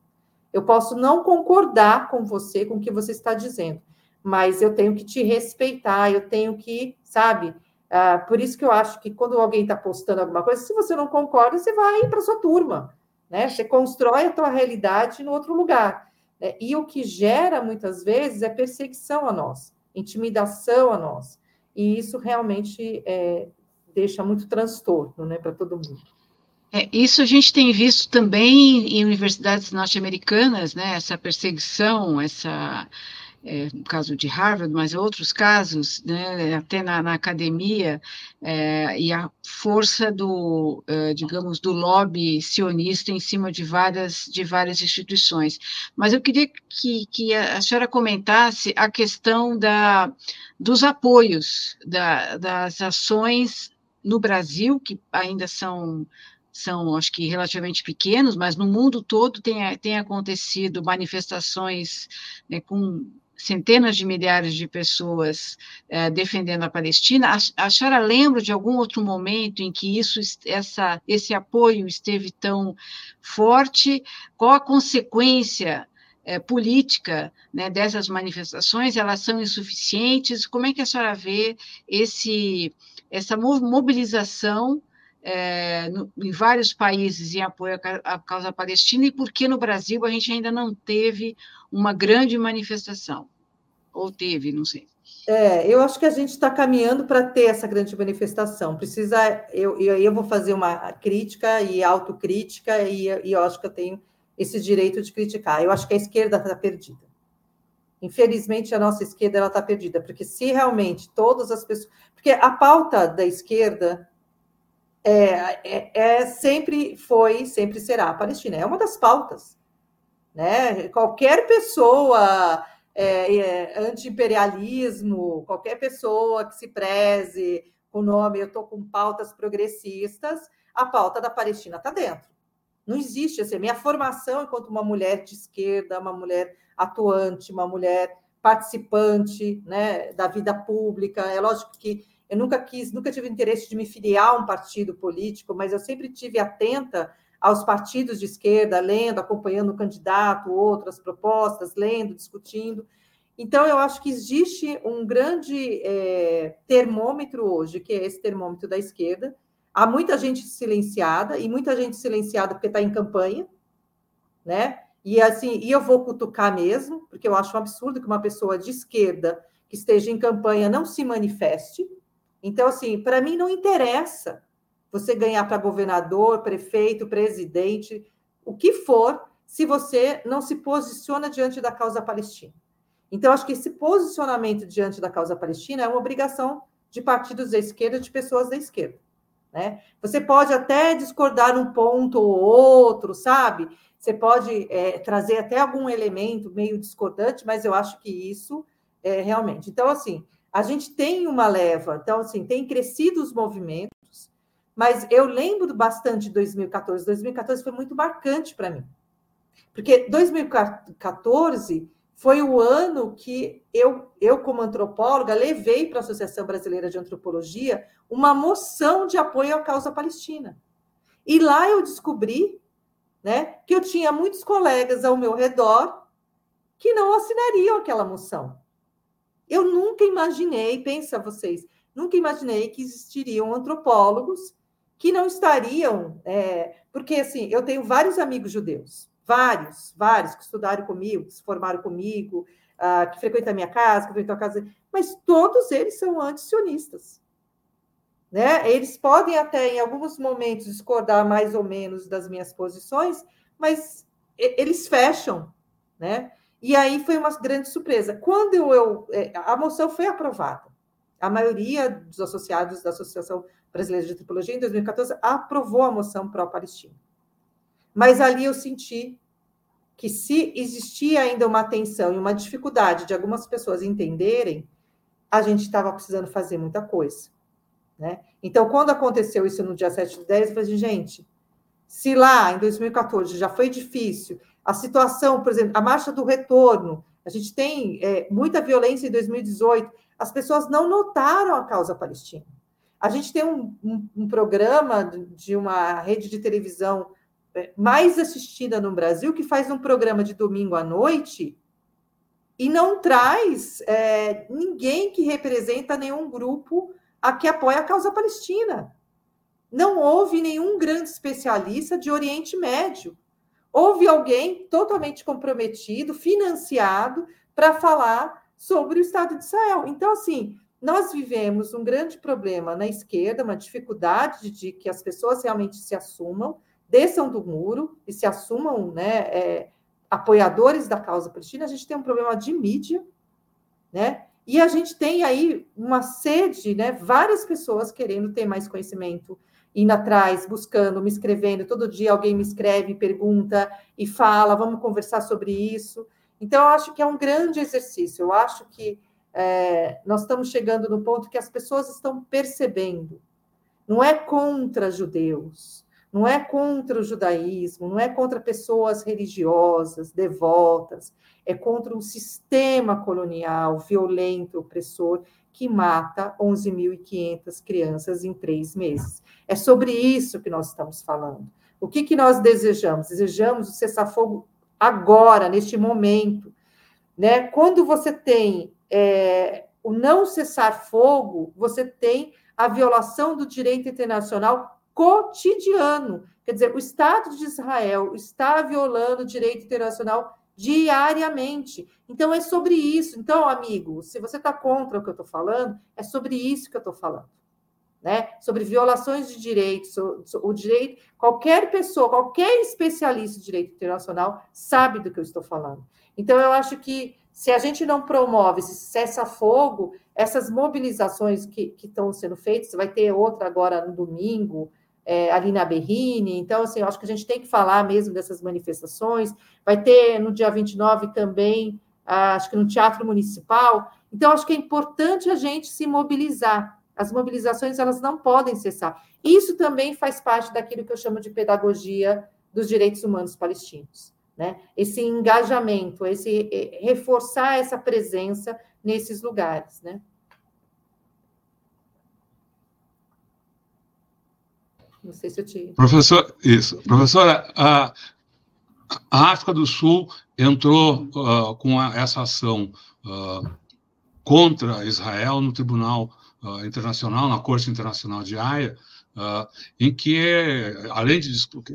Eu posso não concordar com você, com o que você está dizendo, mas eu tenho que te respeitar, eu tenho que, sabe? Uh, por isso que eu acho que quando alguém está postando alguma coisa, se você não concorda, você vai para sua turma, né? Você constrói a tua realidade no outro lugar. Né? E o que gera, muitas vezes, é perseguição a nós, intimidação a nós. E isso realmente é, deixa muito transtorno né, para todo mundo. É, isso a gente tem visto também em universidades norte-americanas, né, essa perseguição, essa, é, no caso de Harvard, mas outros casos, né, até na, na academia, é, e a força do, é, digamos, do lobby sionista em cima de várias, de várias instituições. Mas eu queria que, que a senhora comentasse a questão da, dos apoios, da, das ações no Brasil, que ainda são são, acho que, relativamente pequenos, mas no mundo todo tem, tem acontecido manifestações né, com centenas de milhares de pessoas eh, defendendo a Palestina. A, a senhora lembra de algum outro momento em que isso, essa, esse apoio esteve tão forte? Qual a consequência eh, política né, dessas manifestações? Elas são insuficientes? Como é que a senhora vê esse, essa mobilização é, no, em vários países em apoio à, à causa palestina e por que no Brasil a gente ainda não teve uma grande manifestação? Ou teve, não sei. É, eu acho que a gente está caminhando para ter essa grande manifestação. Precisa, eu, eu, eu vou fazer uma crítica e autocrítica, e, e eu acho que eu tenho esse direito de criticar. Eu acho que a esquerda está perdida. Infelizmente, a nossa esquerda está perdida, porque se realmente todas as pessoas. Porque a pauta da esquerda é, é, é, sempre foi, sempre será a Palestina. É uma das pautas. Né? Qualquer pessoa é, é, anti-imperialismo, qualquer pessoa que se preze com o nome, eu estou com pautas progressistas, a pauta da Palestina está dentro. Não existe assim, minha formação enquanto uma mulher de esquerda, uma mulher atuante, uma mulher participante né, da vida pública. É lógico que eu nunca quis, nunca tive interesse de me filiar a um partido político, mas eu sempre tive atenta aos partidos de esquerda, lendo, acompanhando o candidato, outras propostas, lendo, discutindo. Então, eu acho que existe um grande é, termômetro hoje, que é esse termômetro da esquerda. Há muita gente silenciada, e muita gente silenciada porque está em campanha, né? E assim, e eu vou cutucar mesmo, porque eu acho um absurdo que uma pessoa de esquerda que esteja em campanha não se manifeste, então, assim, para mim não interessa você ganhar para governador, prefeito, presidente, o que for, se você não se posiciona diante da causa palestina. Então, acho que esse posicionamento diante da causa palestina é uma obrigação de partidos da esquerda, de pessoas da esquerda. Né? Você pode até discordar um ponto ou outro, sabe? Você pode é, trazer até algum elemento meio discordante, mas eu acho que isso é realmente. Então, assim, a gente tem uma leva, então, assim, tem crescido os movimentos, mas eu lembro bastante de 2014. 2014 foi muito marcante para mim, porque 2014 foi o ano que eu, eu como antropóloga, levei para a Associação Brasileira de Antropologia uma moção de apoio à causa palestina. E lá eu descobri né, que eu tinha muitos colegas ao meu redor que não assinariam aquela moção. Eu nunca imaginei, pensa vocês, nunca imaginei que existiriam antropólogos que não estariam, é, porque assim, eu tenho vários amigos judeus, vários, vários que estudaram comigo, que se formaram comigo, uh, que frequentam a minha casa, que frequentam a casa, mas todos eles são antisionistas. Né? Eles podem até, em alguns momentos, discordar mais ou menos das minhas posições, mas eles fecham, né? E aí foi uma grande surpresa. Quando eu, é, a moção foi aprovada, a maioria dos associados da Associação Brasileira de Antropologia, em 2014, aprovou a moção pró-Palestina. Mas ali eu senti que se existia ainda uma tensão e uma dificuldade de algumas pessoas entenderem, a gente estava precisando fazer muita coisa. Né? Então, quando aconteceu isso no dia 7 de 10, eu falei assim, gente, se lá em 2014 já foi difícil, a situação, por exemplo, a marcha do retorno, a gente tem é, muita violência em 2018, as pessoas não notaram a causa palestina. A gente tem um, um, um programa de uma rede de televisão é, mais assistida no Brasil, que faz um programa de domingo à noite e não traz é, ninguém que representa nenhum grupo a que apoia a causa palestina. Não houve nenhum grande especialista de Oriente Médio houve alguém totalmente comprometido, financiado, para falar sobre o Estado de Israel. Então, assim, nós vivemos um grande problema na esquerda, uma dificuldade de que as pessoas realmente se assumam, desçam do muro e se assumam né, é, apoiadores da causa palestina. A gente tem um problema de mídia, né? E a gente tem aí uma sede, né? Várias pessoas querendo ter mais conhecimento, indo atrás, buscando, me escrevendo. Todo dia alguém me escreve, pergunta e fala, vamos conversar sobre isso. Então, eu acho que é um grande exercício. Eu acho que é, nós estamos chegando no ponto que as pessoas estão percebendo. Não é contra judeus, não é contra o judaísmo, não é contra pessoas religiosas, devotas, é contra um sistema colonial violento, opressor, que mata 11.500 crianças em três meses. É sobre isso que nós estamos falando. O que, que nós desejamos? Desejamos o cessar-fogo agora, neste momento. Né? Quando você tem é, o não cessar-fogo, você tem a violação do direito internacional cotidiano. Quer dizer, o Estado de Israel está violando o direito internacional diariamente. Então, é sobre isso. Então, amigo, se você está contra o que eu estou falando, é sobre isso que eu estou falando. Né? Sobre violações de direitos, o direito, qualquer pessoa, qualquer especialista de direito internacional sabe do que eu estou falando. Então, eu acho que se a gente não promove esse cessa-fogo, essas mobilizações que, que estão sendo feitas, vai ter outra agora no domingo, é, ali na Berrine. Então, assim, eu acho que a gente tem que falar mesmo dessas manifestações. Vai ter no dia 29 também, acho que no Teatro Municipal. Então, acho que é importante a gente se mobilizar. As mobilizações, elas não podem cessar. Isso também faz parte daquilo que eu chamo de pedagogia dos direitos humanos palestinos. Né? Esse engajamento, esse eh, reforçar essa presença nesses lugares. Né? Não sei se eu te. Professor, isso. Professora, a, a África do Sul entrou uh, com a, essa ação uh, contra Israel no Tribunal uh, Internacional, na Corte Internacional de Haia, em que, além de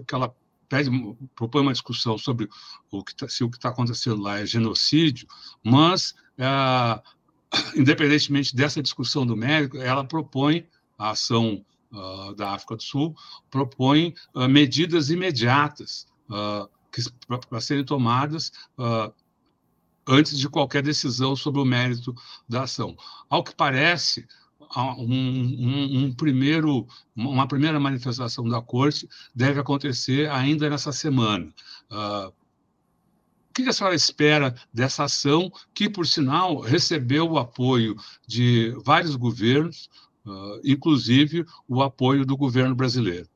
que ela pede, propõe uma discussão sobre o que tá, se o que está acontecendo lá é genocídio, mas, independentemente dessa discussão do mérito, ela propõe a ação da África do Sul propõe uh, medidas imediatas uh, para serem tomadas antes de qualquer decisão sobre o mérito da ação. Ao que parece, um, um, um, primeiro, uma primeira manifestação da corte deve acontecer ainda nessa semana. Uh, o que a senhora espera dessa ação, que, por sinal, recebeu o apoio de vários governos, uh, inclusive o apoio do governo brasileiro.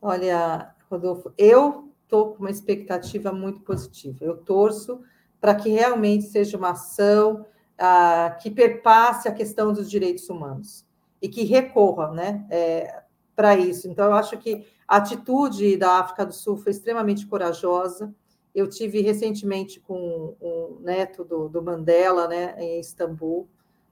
Olha, Rodolfo, eu estou com uma expectativa muito positiva. Eu torço para que realmente seja uma ação uh, que perpasse a questão dos direitos humanos e que recorra né, é, para isso. Então, eu acho que a atitude da África do Sul foi extremamente corajosa. Eu tive recentemente com um neto do, do Mandela, né, em Istambul,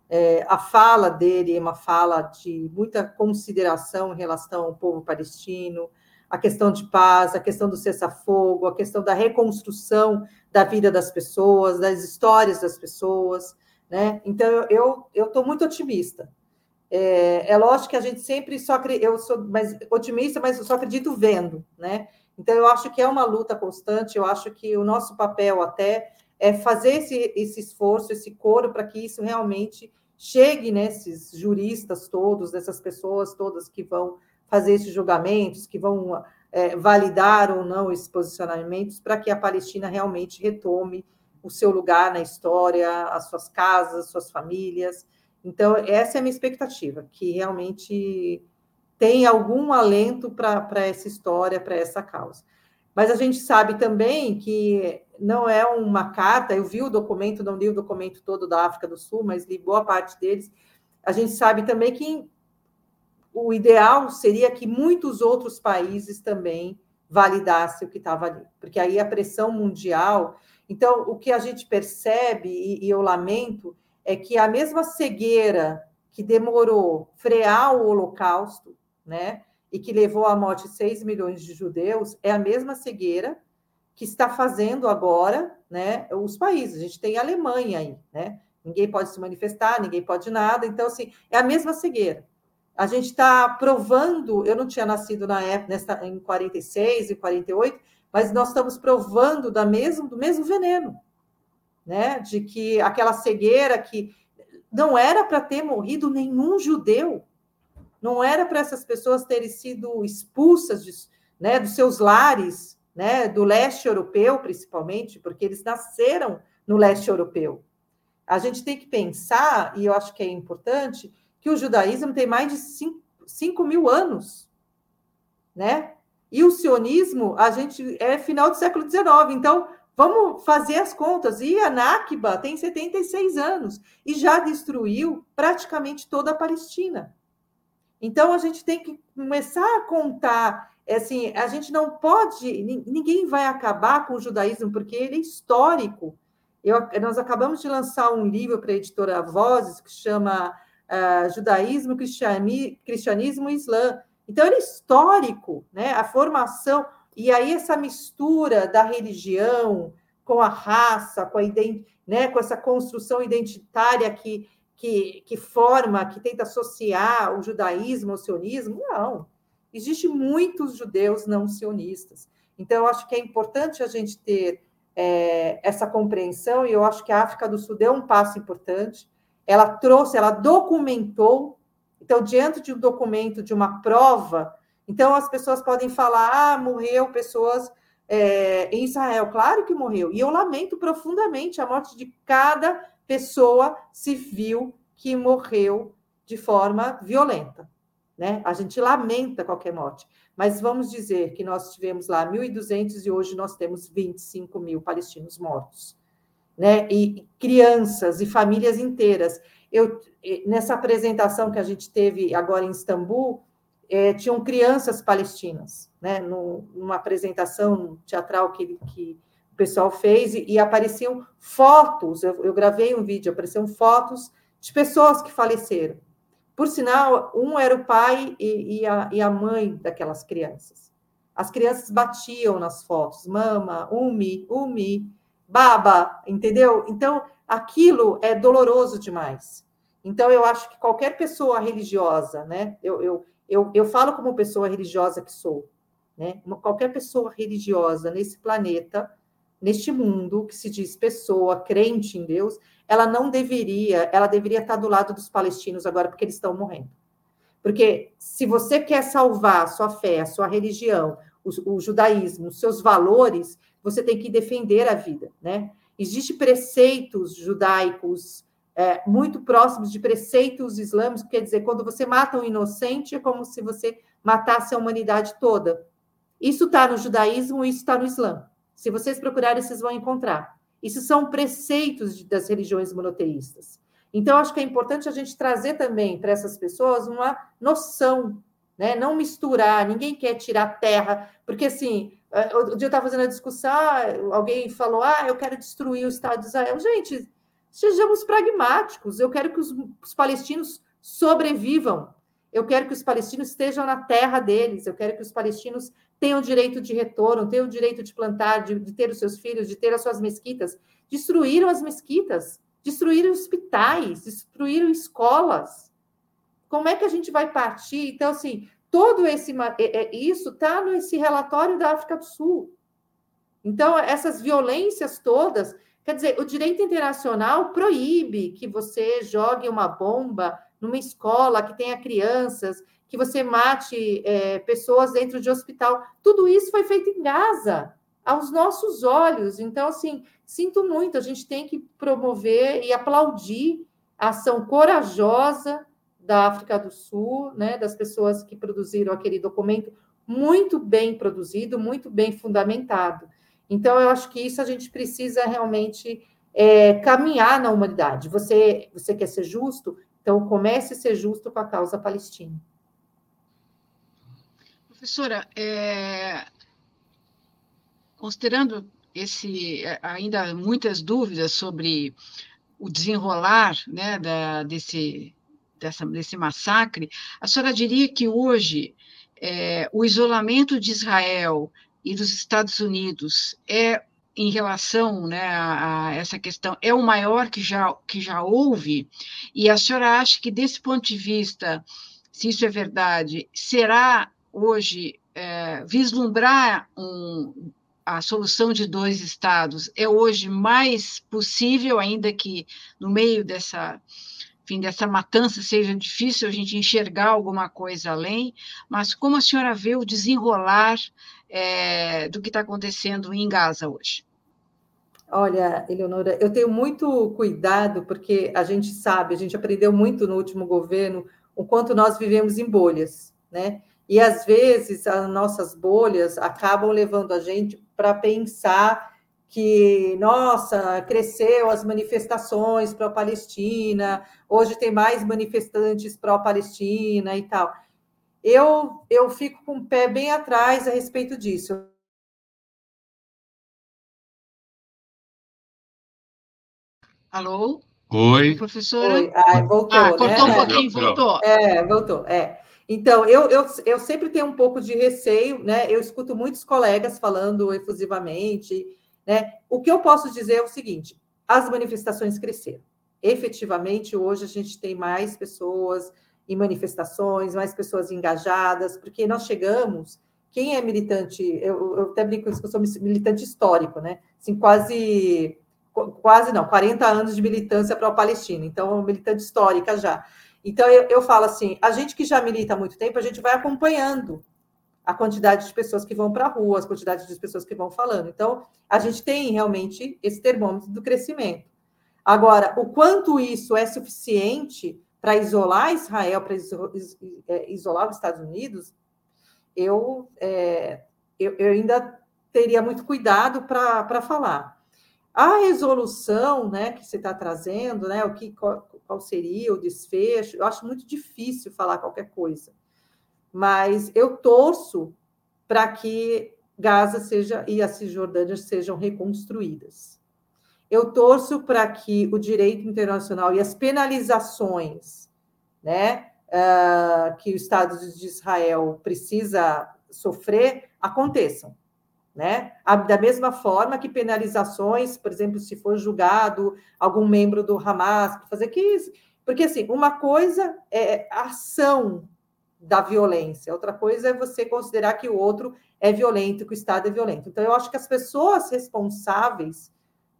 é, a fala dele é uma fala de muita consideração em relação ao povo palestino, a questão de paz, a questão do cessar-fogo, a questão da reconstrução da vida das pessoas, das histórias das pessoas, né? Então eu estou muito otimista. É, é, lógico que a gente sempre só eu sou mais otimista, mas eu só acredito vendo, né? Então eu acho que é uma luta constante. Eu acho que o nosso papel até é fazer esse, esse esforço, esse coro, para que isso realmente chegue nesses juristas todos, dessas pessoas todas que vão fazer esses julgamentos, que vão é, validar ou não esses posicionamentos, para que a Palestina realmente retome o seu lugar na história, as suas casas, suas famílias. Então, essa é a minha expectativa, que realmente tem algum alento para essa história, para essa causa. Mas a gente sabe também que não é uma carta, eu vi o documento, não li o documento todo da África do Sul, mas li boa parte deles. A gente sabe também que o ideal seria que muitos outros países também validassem o que estava ali, porque aí a pressão mundial. Então, o que a gente percebe, e, e eu lamento, é que a mesma cegueira que demorou frear o Holocausto, né? e que levou à morte 6 milhões de judeus, é a mesma cegueira que está fazendo agora né, os países. A gente tem a Alemanha aí, né? Ninguém pode se manifestar, ninguém pode nada. Então, assim, é a mesma cegueira. A gente está provando, eu não tinha nascido na época, nessa, em 46 e 48, mas nós estamos provando da mesmo, do mesmo veneno. né, de que aquela cegueira que não era para ter morrido nenhum judeu, não era para essas pessoas terem sido expulsas de, né, dos seus lares, né, do leste europeu, principalmente, porque eles nasceram no leste europeu. A gente tem que pensar, e eu acho que é importante, que o judaísmo tem mais de 5 mil anos, né? E o sionismo, a gente é final do século XIX. Então, vamos fazer as contas. E a Nakba tem 76 anos e já destruiu praticamente toda a Palestina. Então, a gente tem que começar a contar. Assim, a gente não pode, ninguém vai acabar com o judaísmo, porque ele é histórico. Eu, nós acabamos de lançar um livro para a editora Vozes, que chama uh, Judaísmo, Cristianismo e Islã. Então, ele é histórico, né? a formação. E aí, essa mistura da religião com a raça, com, a né? com essa construção identitária que, que, que forma, que tenta associar o judaísmo ao sionismo, não. Existem muitos judeus não sionistas. Então, eu acho que é importante a gente ter é, essa compreensão, e eu acho que a África do Sul deu um passo importante. Ela trouxe, ela documentou. Então, diante de um documento, de uma prova, então as pessoas podem falar: ah, morreu pessoas é, em Israel. Claro que morreu. E eu lamento profundamente a morte de cada pessoa civil que morreu de forma violenta. Né? A gente lamenta qualquer morte, mas vamos dizer que nós tivemos lá 1.200 e hoje nós temos 25 mil palestinos mortos, né? E crianças e famílias inteiras. Eu nessa apresentação que a gente teve agora em Istambul, é, tinham crianças palestinas, né? Numa apresentação teatral que, que o pessoal fez e, e apareciam fotos. Eu, eu gravei um vídeo, apareciam fotos de pessoas que faleceram por sinal, um era o pai e, e, a, e a mãe daquelas crianças. As crianças batiam nas fotos, mama, umi, umi, baba, entendeu? Então, aquilo é doloroso demais. Então, eu acho que qualquer pessoa religiosa, né? Eu, eu, eu, eu falo como pessoa religiosa que sou, né? Qualquer pessoa religiosa nesse planeta, neste mundo, que se diz pessoa crente em Deus, ela não deveria, ela deveria estar do lado dos palestinos agora, porque eles estão morrendo. Porque se você quer salvar a sua fé, a sua religião, o, o judaísmo, os seus valores, você tem que defender a vida, né? Existem preceitos judaicos é, muito próximos de preceitos islâmicos, quer dizer, quando você mata um inocente, é como se você matasse a humanidade toda. Isso está no judaísmo, isso está no Islã. Se vocês procurarem, vocês vão encontrar. Isso são preceitos das religiões monoteístas. Então, acho que é importante a gente trazer também para essas pessoas uma noção, né? não misturar, ninguém quer tirar terra, porque assim, é, o dia eu estava fazendo a discussão, alguém falou, ah, eu quero destruir o Estado de Israel. Gente, sejamos pragmáticos, eu quero que os, os palestinos sobrevivam, eu quero que os palestinos estejam na terra deles, eu quero que os palestinos tenham direito de retorno, tenham o direito de plantar, de, de, ter os seus filhos, de ter as suas mesquitas. Destruíram as mesquitas, destruíram hospitais, destruíram escolas. Como é que a gente vai partir? Então, assim, todo esse é, é, isso está nesse relatório da África do Sul. Então, essas violências todas, quer dizer, o direito internacional proíbe que você jogue uma bomba numa escola que tenha crianças, que você mate é, pessoas dentro de hospital. Tudo isso foi feito em Gaza, aos nossos olhos. Então, assim, sinto muito, a gente tem que promover e aplaudir a ação corajosa da África do Sul, né, das pessoas que produziram aquele documento muito bem produzido, muito bem fundamentado. Então, eu acho que isso a gente precisa realmente é, caminhar na humanidade. Você, você quer ser justo? Então, comece a ser justo com a causa palestina. Professora, é, considerando esse é, ainda muitas dúvidas sobre o desenrolar né, da, desse, dessa, desse massacre, a senhora diria que hoje é, o isolamento de Israel e dos Estados Unidos é em relação né, a, a, essa questão é o maior que já, que já houve, e a senhora acha que, desse ponto de vista, se isso é verdade, será hoje é, vislumbrar um, a solução de dois estados é hoje mais possível, ainda que no meio dessa, enfim, dessa matança seja difícil a gente enxergar alguma coisa além, mas como a senhora vê o desenrolar é, do que está acontecendo em Gaza hoje? Olha, Eleonora, eu tenho muito cuidado, porque a gente sabe, a gente aprendeu muito no último governo o quanto nós vivemos em bolhas, né? E às vezes as nossas bolhas acabam levando a gente para pensar que, nossa, cresceu as manifestações pró-Palestina, hoje tem mais manifestantes pró-Palestina e tal. Eu, eu fico com o pé bem atrás a respeito disso. Alô? Oi. Professora? Oi. Ah, voltou, ah, cortou né? um pouquinho, voltou. É, voltou, é. Então, eu, eu, eu sempre tenho um pouco de receio, né? Eu escuto muitos colegas falando efusivamente, né? O que eu posso dizer é o seguinte: as manifestações cresceram. Efetivamente, hoje a gente tem mais pessoas em manifestações, mais pessoas engajadas, porque nós chegamos. Quem é militante, eu, eu até brinco que eu sou militante histórico, né? Assim, quase, quase não, 40 anos de militância para a Palestina, então, militante histórica já. Então, eu, eu falo assim: a gente que já milita há muito tempo, a gente vai acompanhando a quantidade de pessoas que vão para a rua, as quantidades de pessoas que vão falando. Então, a gente tem realmente esse termômetro do crescimento. Agora, o quanto isso é suficiente para isolar Israel, para é, isolar os Estados Unidos, eu, é, eu, eu ainda teria muito cuidado para falar. A resolução né, que você está trazendo, né, o que, qual, qual, seria o desfecho, eu acho muito difícil falar qualquer coisa. Mas eu torço para que Gaza seja e a Cisjordânia sejam reconstruídas. Eu torço para que o direito internacional e as penalizações né, uh, que o Estado de Israel precisa sofrer aconteçam né? Da mesma forma que penalizações, por exemplo, se for julgado algum membro do Hamas, fazer que porque assim, uma coisa é a ação da violência, outra coisa é você considerar que o outro é violento, que o Estado é violento. Então, eu acho que as pessoas responsáveis,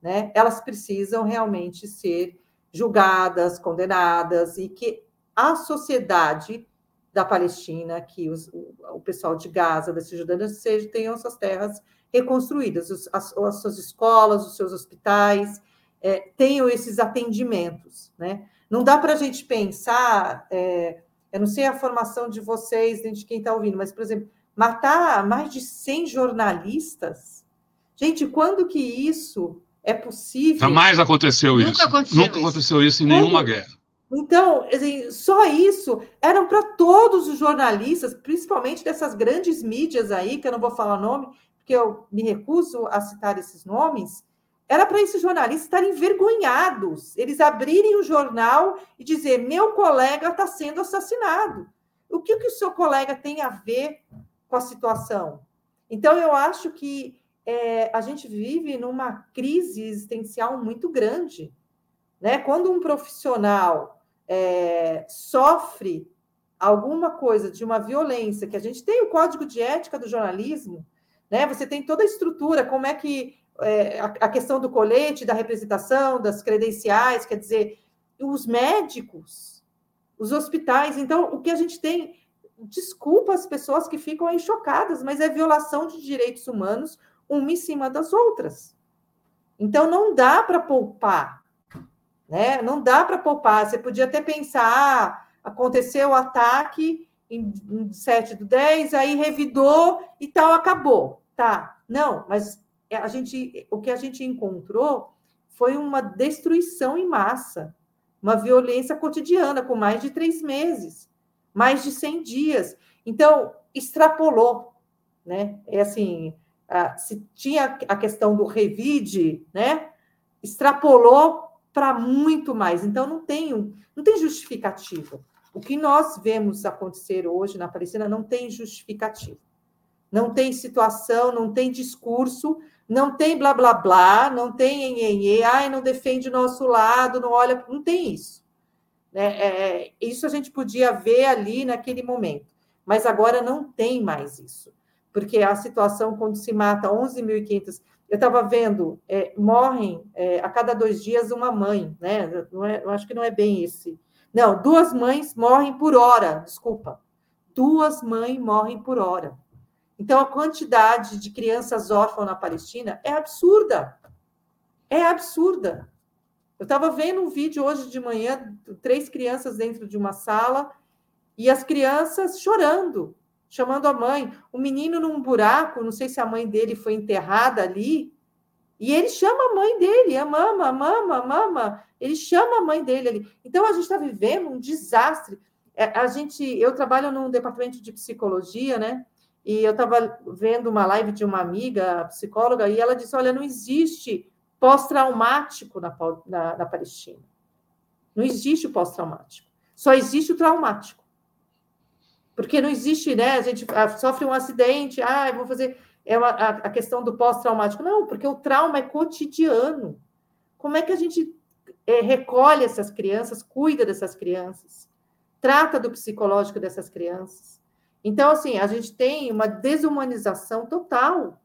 né, elas precisam realmente ser julgadas, condenadas, e que a sociedade da Palestina, que os, o, o, pessoal de Gaza, da Cisjordânia, seja, tenham suas terras reconstruídas, os, as, as, suas escolas, os seus hospitais, é, tenham esses atendimentos. Né? Não dá para a gente pensar, é, eu não sei a formação de vocês, de quem está ouvindo, mas, por exemplo, matar mais de 100 jornalistas, gente, quando que isso é possível? Jamais aconteceu Nunca isso. Aconteceu Nunca isso. aconteceu isso em nenhuma guerra. Então, assim, só isso eram para todos os jornalistas, principalmente dessas grandes mídias aí, que eu não vou falar nome, porque eu me recuso a citar esses nomes. Era para esses jornalistas estarem envergonhados, eles abrirem o jornal e dizer: meu colega está sendo assassinado. O que, que o seu colega tem a ver com a situação? Então, eu acho que é, a gente vive numa crise existencial muito grande. Né? Quando um profissional é, sofre alguma coisa de uma violência, que a gente tem o código de ética do jornalismo, né? Você tem toda a estrutura, como é que é, a, a, questão do colete, da representação, das credenciais, quer dizer, os médicos, os hospitais. Então, o que a gente tem, desculpa as pessoas que ficam aí chocadas, mas é violação de direitos humanos uma em cima das outras. Então, não dá para poupar né? Não dá para poupar. Você podia até pensar, ah, aconteceu o ataque em, 7 do 10, aí revidou e tal, acabou. Tá, não, mas a gente, o que a gente encontrou foi uma destruição em massa, uma violência cotidiana, com mais de três meses, mais de 100 dias. Então, extrapolou, né? É assim, se tinha a questão do revide, né? Extrapolou para muito mais. Então, não tem, não tem justificativa. O que nós vemos acontecer hoje na Palestina não tem justificativa. Não tem situação, não tem discurso, não tem blá blá blá, não tem enhenhê, ai, não defende o nosso lado, não olha, não tem isso. Né? É, isso a gente podia ver ali naquele momento, mas agora não tem mais isso. porque a situação, quando se mata 11.500, eu estava vendo, é, morrem é, a cada dois dias uma mãe, né? Não é, eu acho que não é bem esse. Não, duas mães morrem por hora, desculpa. Duas mães morrem por hora. Então, a quantidade de crianças órfãs na Palestina é absurda. É absurda. Eu estava vendo um vídeo hoje de manhã, três crianças dentro de uma sala, e as crianças chorando, chamando a mãe. O menino num buraco, não sei se a mãe dele foi enterrada ali, e ele chama a mãe dele, a mama, a mama, a mama. Ele chama a mãe dele ali. Então a gente está vivendo um desastre. É, a gente, eu trabalho num departamento de psicologia, né? E eu estava vendo uma live de uma amiga psicóloga e ela disse: olha, não existe pós-traumático na, na, na Palestina. Não existe pós-traumático. Só existe o traumático. Porque não existe, né? A gente ah, sofre um acidente, ah, vou fazer. É uma, a, a questão do pós-traumático. Não, porque o trauma é cotidiano. Como é que a gente é, recolhe essas crianças, cuida dessas crianças, trata do psicológico dessas crianças? Então, assim, a gente tem uma desumanização total.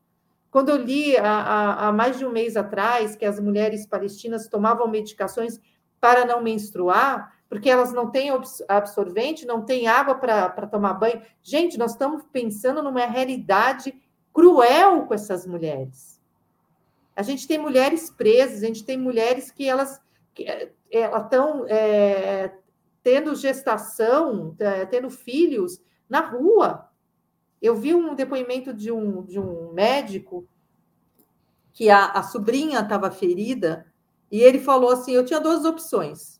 Quando eu li há mais de um mês atrás que as mulheres palestinas tomavam medicações para não menstruar, porque elas não têm absorvente, não têm água para tomar banho. Gente, nós estamos pensando numa realidade cruel com essas mulheres. A gente tem mulheres presas, a gente tem mulheres que elas que, eh, estão é, tendo gestação, é, tendo filhos na rua. Eu vi um depoimento de um, de um médico que a, a sobrinha estava ferida e ele falou assim: eu tinha duas opções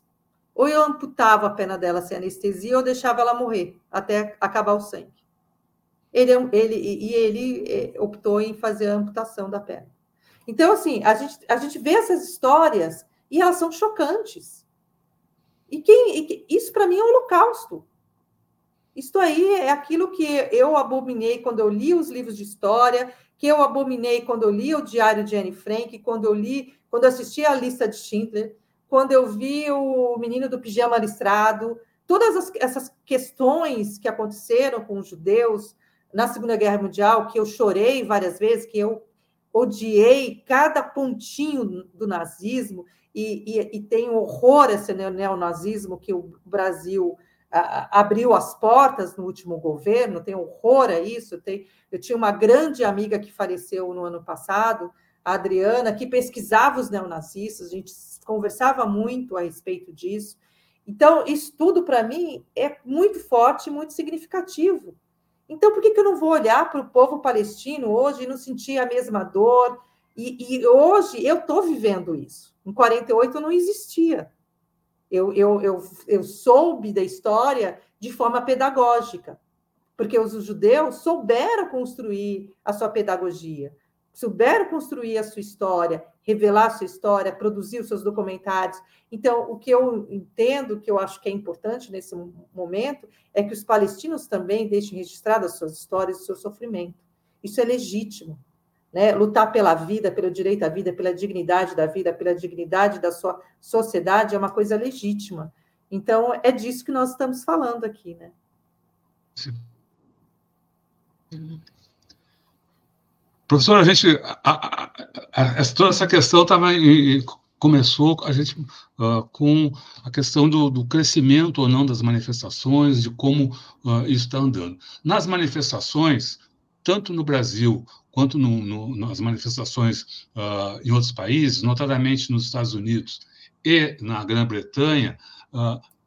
ou eu amputava a perna dela sem anestesia ou deixava ela morrer até acabar o sangue. Ele, ele, e ele é, optou em fazer a amputação da perna. Então, assim, a gente, a gente vê essas histórias e elas são chocantes. E, quem, e isso, para mim, é um holocausto. Isto aí é aquilo que eu abominei quando eu li os livros de história, que eu abominei quando eu li o Diário de Anne Frank, quando eu li, quando assisti a lista de Schindler, quando eu vi o menino do pijama listrado, todas as, essas questões que aconteceram com os judeus na Segunda Guerra Mundial, que eu chorei várias vezes, que eu odiei cada pontinho do nazismo e, e, e tenho horror a esse neonazismo que o Brasil abriu as portas no último governo, tenho horror a isso. Eu, tenho, eu tinha uma grande amiga que faleceu no ano passado, a Adriana, que pesquisava os neonazistas, a gente conversava muito a respeito disso. Então, isso tudo para mim é muito forte, muito significativo. Então, por que, que eu não vou olhar para o povo palestino hoje e não sentir a mesma dor? E, e hoje eu estou vivendo isso. Em 48 não existia. Eu, eu, eu, eu soube da história de forma pedagógica, porque os judeus souberam construir a sua pedagogia souberam construir a sua história, revelar a sua história, produzir os seus documentários. Então, o que eu entendo, que eu acho que é importante nesse momento, é que os palestinos também deixem registradas as suas histórias o seu sofrimento. Isso é legítimo. Né? Lutar pela vida, pelo direito à vida, pela dignidade da vida, pela dignidade da sua sociedade é uma coisa legítima. Então, é disso que nós estamos falando aqui. Né? Sim. Professor, a gente, a, a, a, toda essa questão estava começou a gente uh, com a questão do, do, crescimento ou não das manifestações, de como uh, isso está andando. Nas manifestações, tanto no Brasil quanto no, no, nas manifestações uh, em outros países, notadamente nos Estados Unidos e na Grã-Bretanha,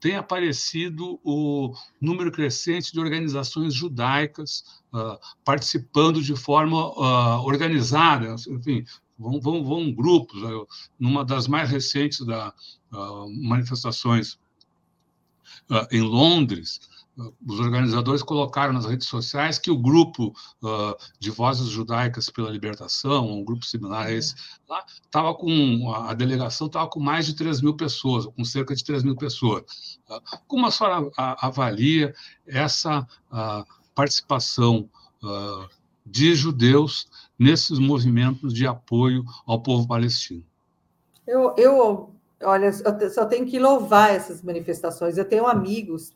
tem aparecido o número crescente de organizações judaicas uh, participando de forma uh, organizada, enfim, vão, vão, vão grupos. Uh, numa das mais recentes da, manifestações em Londres, os organizadores colocaram nas redes sociais que o grupo uh, de vozes judaicas pela libertação, um grupo similar a esse, lá estava com a delegação estava com mais de 3 mil pessoas, com cerca de 3 mil pessoas. Uh, como a senhora avalia essa uh, participação de judeus nesses movimentos de apoio ao povo palestino? Eu, eu olha, eu só tenho que louvar essas manifestações. Eu tenho amigos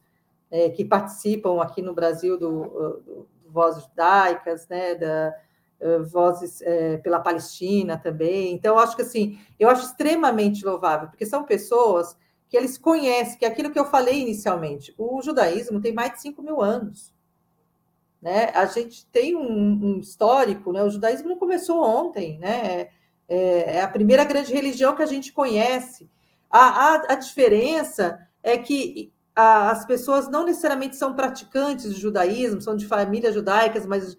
é, que participam aqui no Brasil do, do, vozes judaicas, né, da, uh, vozes é, pela Palestina também. Então, acho que assim, eu acho extremamente louvável, porque são pessoas que eles conhecem, que é aquilo que eu falei inicialmente, o judaísmo tem mais de 5 mil anos. Né? A gente tem um, um histórico, né? o judaísmo não começou ontem, né? É, é, a primeira grande religião que a gente conhece. A, a, a diferença é que as pessoas não necessariamente são praticantes de judaísmo, são de famílias judaicas, mas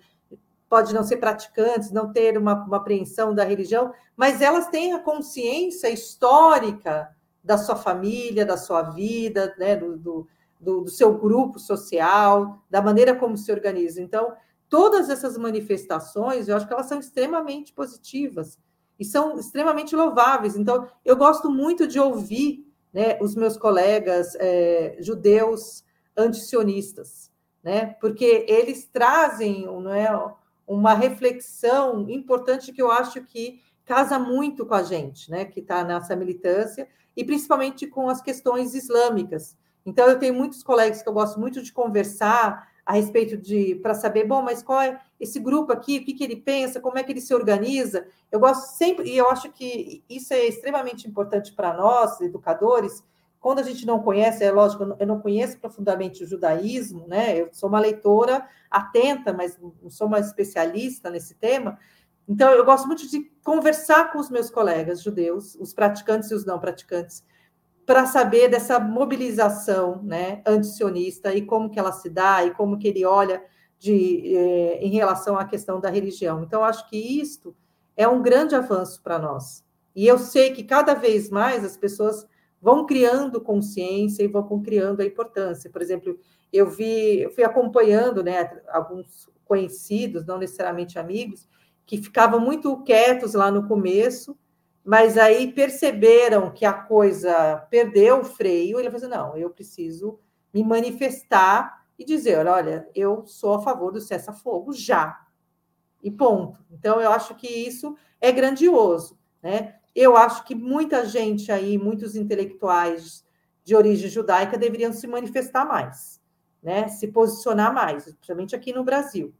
pode não ser praticantes, não ter uma, uma apreensão da religião, mas elas têm a consciência histórica da sua família, da sua vida, né, do, do, do, do seu grupo social, da maneira como se organiza. Então, todas essas manifestações, eu acho que elas são extremamente positivas e são extremamente louváveis. Então, eu gosto muito de ouvir né, os meus colegas é, judeus antisionistas, né, porque eles trazem não é, uma reflexão importante que eu acho que casa muito com a gente, né, que está nessa militância, e principalmente com as questões islâmicas. Então, eu tenho muitos colegas que eu gosto muito de conversar a respeito de, para saber, bom, mas qual é esse grupo aqui, o que, que ele pensa, como é que ele se organiza. Eu gosto sempre, e eu acho que isso é extremamente importante para nós, educadores, quando a gente não conhece, é lógico, eu não conheço profundamente o judaísmo, né? Eu sou uma leitora atenta, mas não sou uma especialista nesse tema. Então, eu gosto muito de conversar com os meus colegas judeus, os praticantes e os não praticantes, para saber dessa mobilização né, antisionista e como que ela se dá e como que ele olha de, eh, em relação à questão da religião. Então, acho que isto é um grande avanço para nós. E eu sei que cada vez mais as pessoas vão criando consciência e vão criando a importância. Por exemplo, eu vi, eu fui acompanhando, né, alguns conhecidos, não necessariamente amigos, que ficavam muito quietos lá no começo, mas aí perceberam que a coisa perdeu o freio, ele falou assim, não, eu preciso me manifestar e dizer, olha, eu sou a favor do cessar-fogo já. E ponto. Então, eu acho que isso é grandioso. Né? Eu acho que muita gente aí, muitos intelectuais de origem judaica deveriam se manifestar mais, né? se posicionar mais, principalmente aqui no Brasil.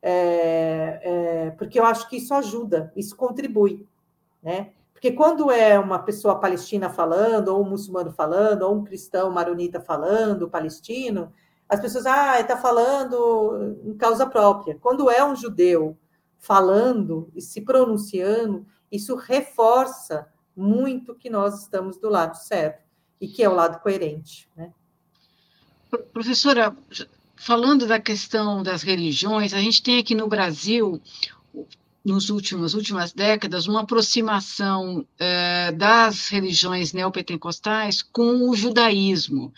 É, é, porque eu acho que isso ajuda, isso contribui. Né? Porque quando é uma pessoa palestina falando, ou um muçulmano falando, ou um cristão maronita falando, palestino, as pessoas, ah, está falando em causa própria. Quando é um judeu falando e se pronunciando, isso reforça muito que nós estamos do lado certo e que é o lado coerente. Né? Professora, falando da questão das religiões, a gente tem aqui no Brasil nos últimos últimas décadas uma aproximação eh, das religiões neopentecostais com o judaísmo.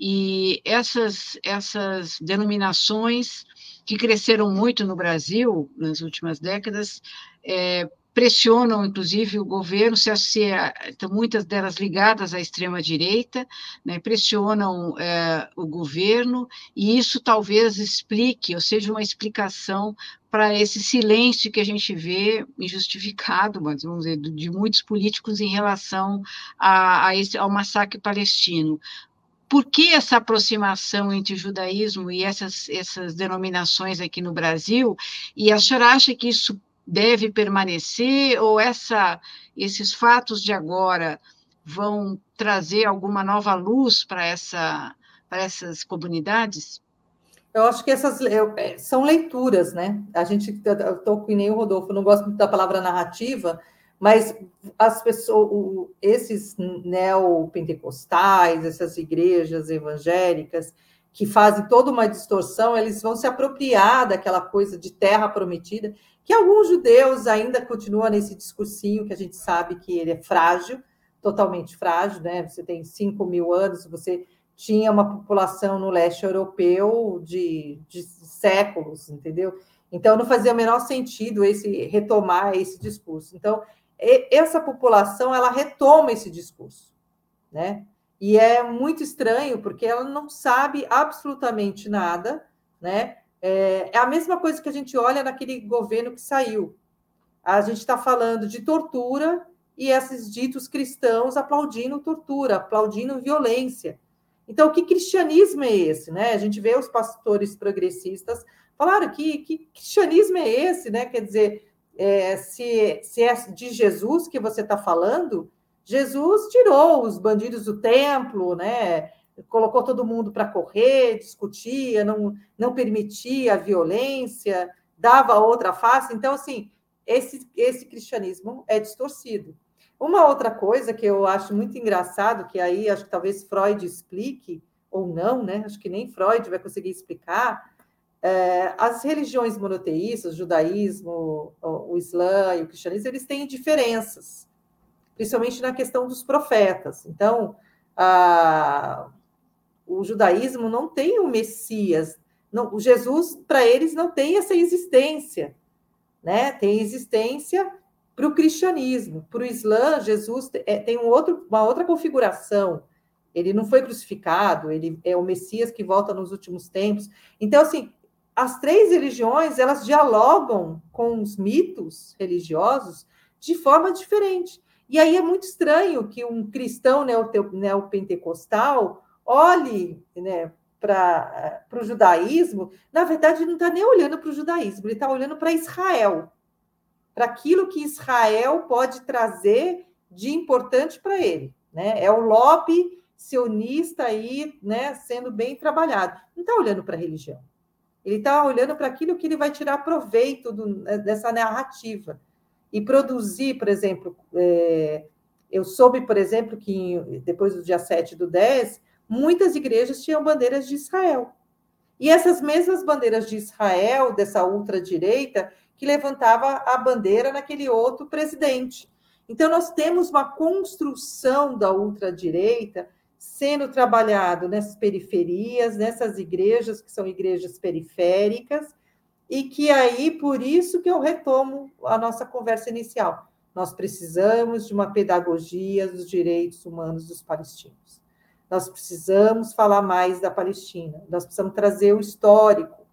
E essas, essas denominações que cresceram muito no Brasil nas últimas décadas, é, pressionam, inclusive, o governo, se associa, então, muitas delas ligadas à extrema-direita, né, pressionam é, o governo, e isso talvez explique, ou seja, uma explicação para esse silêncio que a gente vê injustificado, mas vamos dizer, de muitos políticos em relação a, a esse, ao massacre palestino por que essa aproximação entre o judaísmo e essas, essas denominações aqui no Brasil? E a senhora acha que isso deve permanecer ou essa, esses fatos de agora vão trazer alguma nova luz para essa, essas comunidades? Eu acho que essas é, são leituras, né? A gente, estou com nem o Rodolfo, não gosto muito da palavra narrativa, mas as pessoas, esses neopentecostais, essas igrejas evangélicas que fazem toda uma distorção, eles vão se apropriar daquela coisa de terra prometida, que alguns judeus ainda continuam nesse discursinho que a gente sabe que ele é frágil, totalmente frágil, né? Você tem 5 mil anos, você tinha uma população no leste europeu de, de séculos, entendeu? Então não fazia o menor sentido esse retomar esse discurso. Então essa população ela retoma esse discurso, né? E é muito estranho porque ela não sabe absolutamente nada, né? É, é a mesma coisa que a gente olha naquele governo que saiu. A gente está falando de tortura e esses ditos cristãos aplaudindo tortura, aplaudindo violência. Então, que cristianismo é esse, né? A gente vê os pastores progressistas falaram que, que cristianismo é esse, né? Quer dizer, é, se, se é de Jesus que você está falando, Jesus tirou os bandidos do templo, né? colocou todo mundo para correr, discutia, não, não permitia a violência, dava outra face. Então, assim, esse, esse cristianismo é distorcido. Uma outra coisa que eu acho muito engraçado, que aí acho que talvez Freud explique, ou não, né? Acho que nem Freud vai conseguir explicar. É, as religiões monoteístas, o judaísmo, o, o islã e o cristianismo, eles têm diferenças, principalmente na questão dos profetas. Então, a, o judaísmo não tem o Messias, não, o Jesus, para eles, não tem essa existência, né? Tem existência para o cristianismo. Para o Islã, Jesus é, tem um outro, uma outra configuração. Ele não foi crucificado, ele é o Messias que volta nos últimos tempos. Então, assim, as três religiões, elas dialogam com os mitos religiosos de forma diferente. E aí é muito estranho que um cristão neopentecostal olhe né, para o judaísmo, na verdade, não está nem olhando para o judaísmo, ele está olhando para Israel, para aquilo que Israel pode trazer de importante para ele. Né? É o lobby sionista aí né, sendo bem trabalhado. Não está olhando para a religião. Ele está olhando para aquilo que ele vai tirar proveito do, dessa narrativa. E produzir, por exemplo, é, eu soube, por exemplo, que depois do dia 7 do 10, muitas igrejas tinham bandeiras de Israel. E essas mesmas bandeiras de Israel, dessa ultradireita, que levantava a bandeira naquele outro presidente. Então, nós temos uma construção da ultradireita sendo trabalhado nessas periferias, nessas igrejas que são igrejas periféricas, e que aí, por isso que eu retomo a nossa conversa inicial. Nós precisamos de uma pedagogia dos direitos humanos dos palestinos. Nós precisamos falar mais da Palestina, nós precisamos trazer o histórico,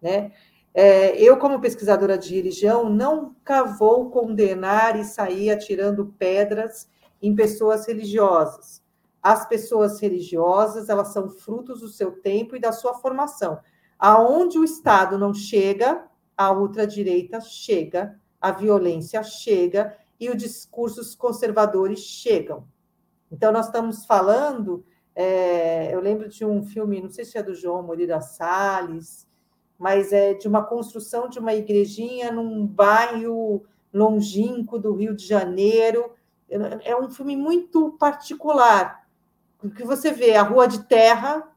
né? É, eu, como pesquisadora de religião, nunca vou condenar e sair atirando pedras em pessoas religiosas. As pessoas religiosas, elas são frutos do seu tempo e da sua formação. Aonde o Estado não chega, a ultradireita chega, a violência chega e os discursos conservadores chegam. Então, nós estamos falando é, eu lembro de um filme, não sei se é do João Moreira Salles, mas é de uma construção de uma igrejinha num bairro longínquo do Rio de Janeiro. É um filme muito particular, porque você vê a rua de terra,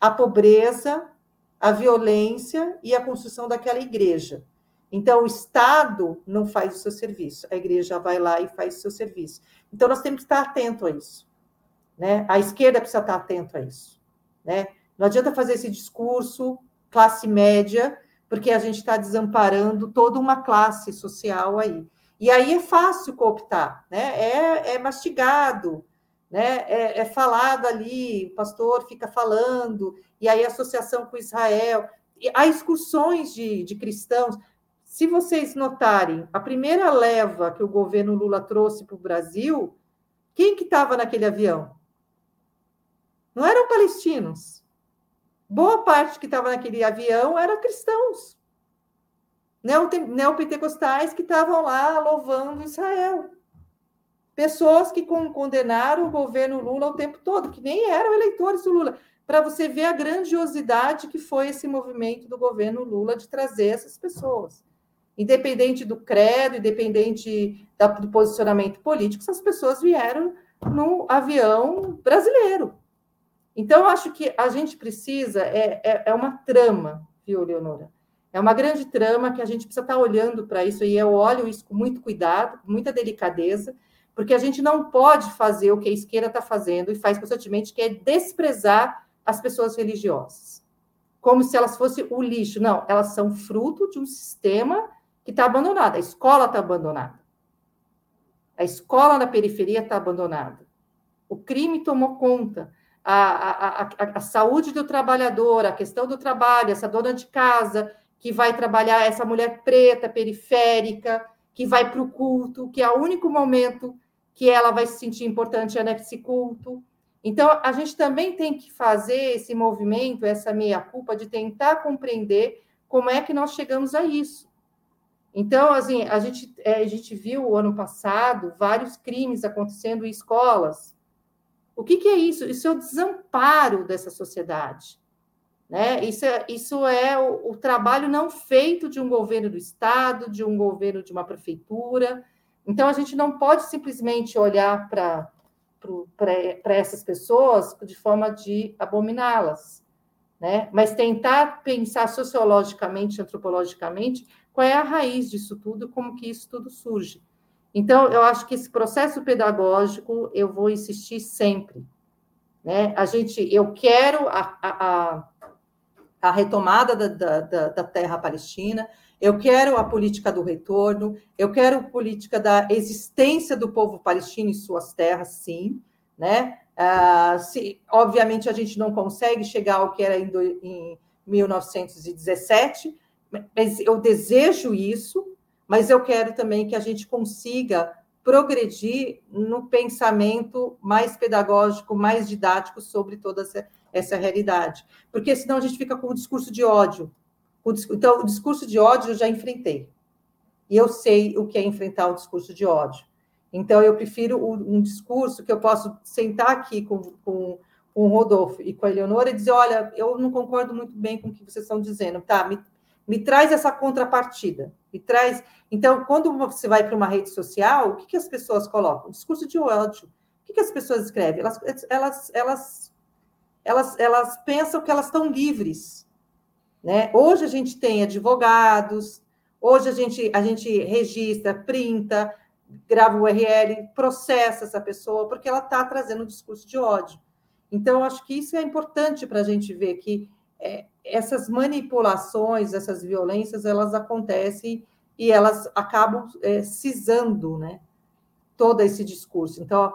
a pobreza, a violência e a construção daquela igreja. Então, o Estado não faz o seu serviço, a igreja vai lá e faz o seu serviço. Então, nós temos que estar atento a isso. Né? A esquerda precisa estar atento a isso. Né? Não adianta fazer esse discurso classe média, porque a gente está desamparando toda uma classe social aí. E aí é fácil cooptar, né? é, é mastigado, né? É, é, falado ali, o pastor fica falando, e aí associação com Israel. E há excursões de, de cristãos. Se vocês notarem, a primeira leva que o governo Lula trouxe para o Brasil, quem que estava naquele avião? Não eram palestinos. Boa parte que estava naquele avião eram cristãos, neopentecostais que estavam lá louvando Israel. Pessoas que condenaram o governo Lula o tempo todo, que nem eram eleitores do Lula, para você ver a grandiosidade que foi esse movimento do governo Lula de trazer essas pessoas. Independente do credo, independente do posicionamento político, essas pessoas vieram no avião brasileiro. Então, acho que a gente precisa, é, é, é, uma trama, viu, Leonora? É uma grande trama que a gente precisa estar olhando para isso, e eu olho isso com muito cuidado, com muita delicadeza, porque a gente não pode fazer o que a esquerda está fazendo e faz constantemente, que é desprezar as pessoas religiosas, como se elas fossem o lixo. Não, elas são fruto de um sistema que está abandonado. A escola está abandonada. A escola na periferia está abandonada. O crime tomou conta a, a, a, a saúde do trabalhador, a questão do trabalho, essa dona de casa que vai trabalhar, essa mulher preta, periférica, que vai para o culto, que é o único momento que ela vai se sentir importante é nesse culto. Então, a gente também tem que fazer esse movimento, essa meia-culpa, de tentar compreender como é que nós chegamos a isso. Então, assim, a gente, é, a gente viu o ano passado vários crimes acontecendo em escolas. O que, que é isso? Isso é o desamparo dessa sociedade. Né? Isso é, isso é o, o, trabalho não feito de um governo do Estado, de um governo de uma prefeitura. Então, a gente não pode simplesmente olhar para essas pessoas de forma de abominá-las, né? mas tentar pensar sociologicamente, antropologicamente, qual é a raiz disso tudo, como que isso tudo surge. Então, eu acho que esse processo pedagógico, eu vou insistir sempre. Né? A gente, eu quero a, a, a retomada da, da, da terra palestina, eu quero a política do retorno, eu quero a política da existência do povo palestino em suas terras, sim, né? Ah, se, obviamente a gente não consegue chegar ao que era em, do, em 1917, mas eu desejo isso, mas eu quero também que a gente consiga progredir no pensamento mais pedagógico, mais didático sobre toda essa, essa realidade. Porque senão a gente fica com o discurso de ódio. Então, o discurso de ódio eu já enfrentei. E eu sei o que é enfrentar o discurso de ódio. Então, eu prefiro um discurso que eu posso sentar aqui com, com, com o Rodolfo e com a Eleonora e dizer: olha, eu não concordo muito bem com o que vocês estão dizendo, tá? Me, me traz essa contrapartida. Me traz. Então, quando você vai para uma rede social, o que, que as pessoas colocam? Discurso de ódio. O que, que as pessoas escrevem? Elas, elas, elas, elas, elas pensam que elas estão livres. Né? Hoje a gente tem advogados, hoje a gente, a gente registra, printa, grava o URL, processa essa pessoa, porque ela está trazendo um discurso de ódio. Então, acho que isso é importante para a gente ver que é, essas manipulações, essas violências, elas acontecem e elas acabam é, cisando né, todo esse discurso. Então,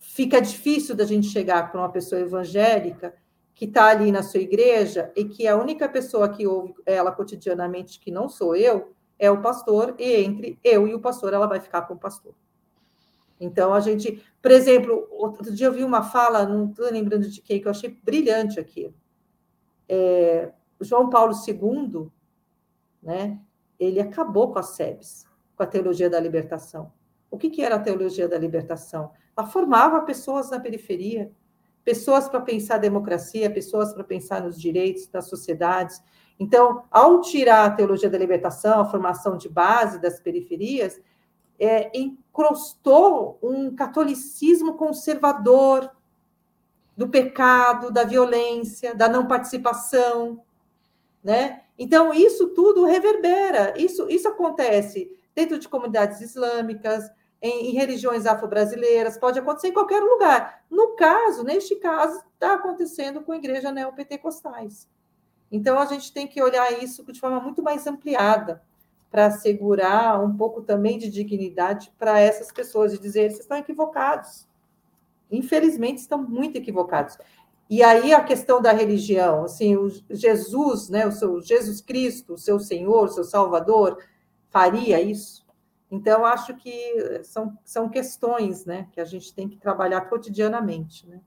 fica difícil da gente chegar para uma pessoa evangélica que está ali na sua igreja e que a única pessoa que ouve ela cotidianamente, que não sou eu, é o pastor, e entre eu e o pastor, ela vai ficar com o pastor. Então, a gente, por exemplo, outro dia eu vi uma fala, não estou lembrando de quem, que eu achei brilhante aquilo é, João Paulo II, né, ele acabou com a SEBS, com a teologia da libertação. O que, que era a teologia da libertação? Ela formava pessoas na periferia, pessoas para pensar a democracia, pessoas para pensar nos direitos das sociedades. Então, ao tirar a teologia da libertação, a formação de base das periferias, é, encrostou um catolicismo conservador, do pecado, da violência, da não participação, né? Então isso tudo reverbera, isso isso acontece dentro de comunidades islâmicas, em, em religiões afro-brasileiras, pode acontecer em qualquer lugar. No caso, neste caso, está acontecendo com a igreja neopentecostais. Então a gente tem que olhar isso de forma muito mais ampliada para assegurar um pouco também de dignidade para essas pessoas e dizer vocês estão equivocados infelizmente, estão muito equivocados. E aí a questão da religião, assim, o Jesus, né, o seu Jesus Cristo, o seu Senhor, o seu Salvador, faria isso? Então, acho que são, são questões né, que a gente tem que trabalhar cotidianamente. Né?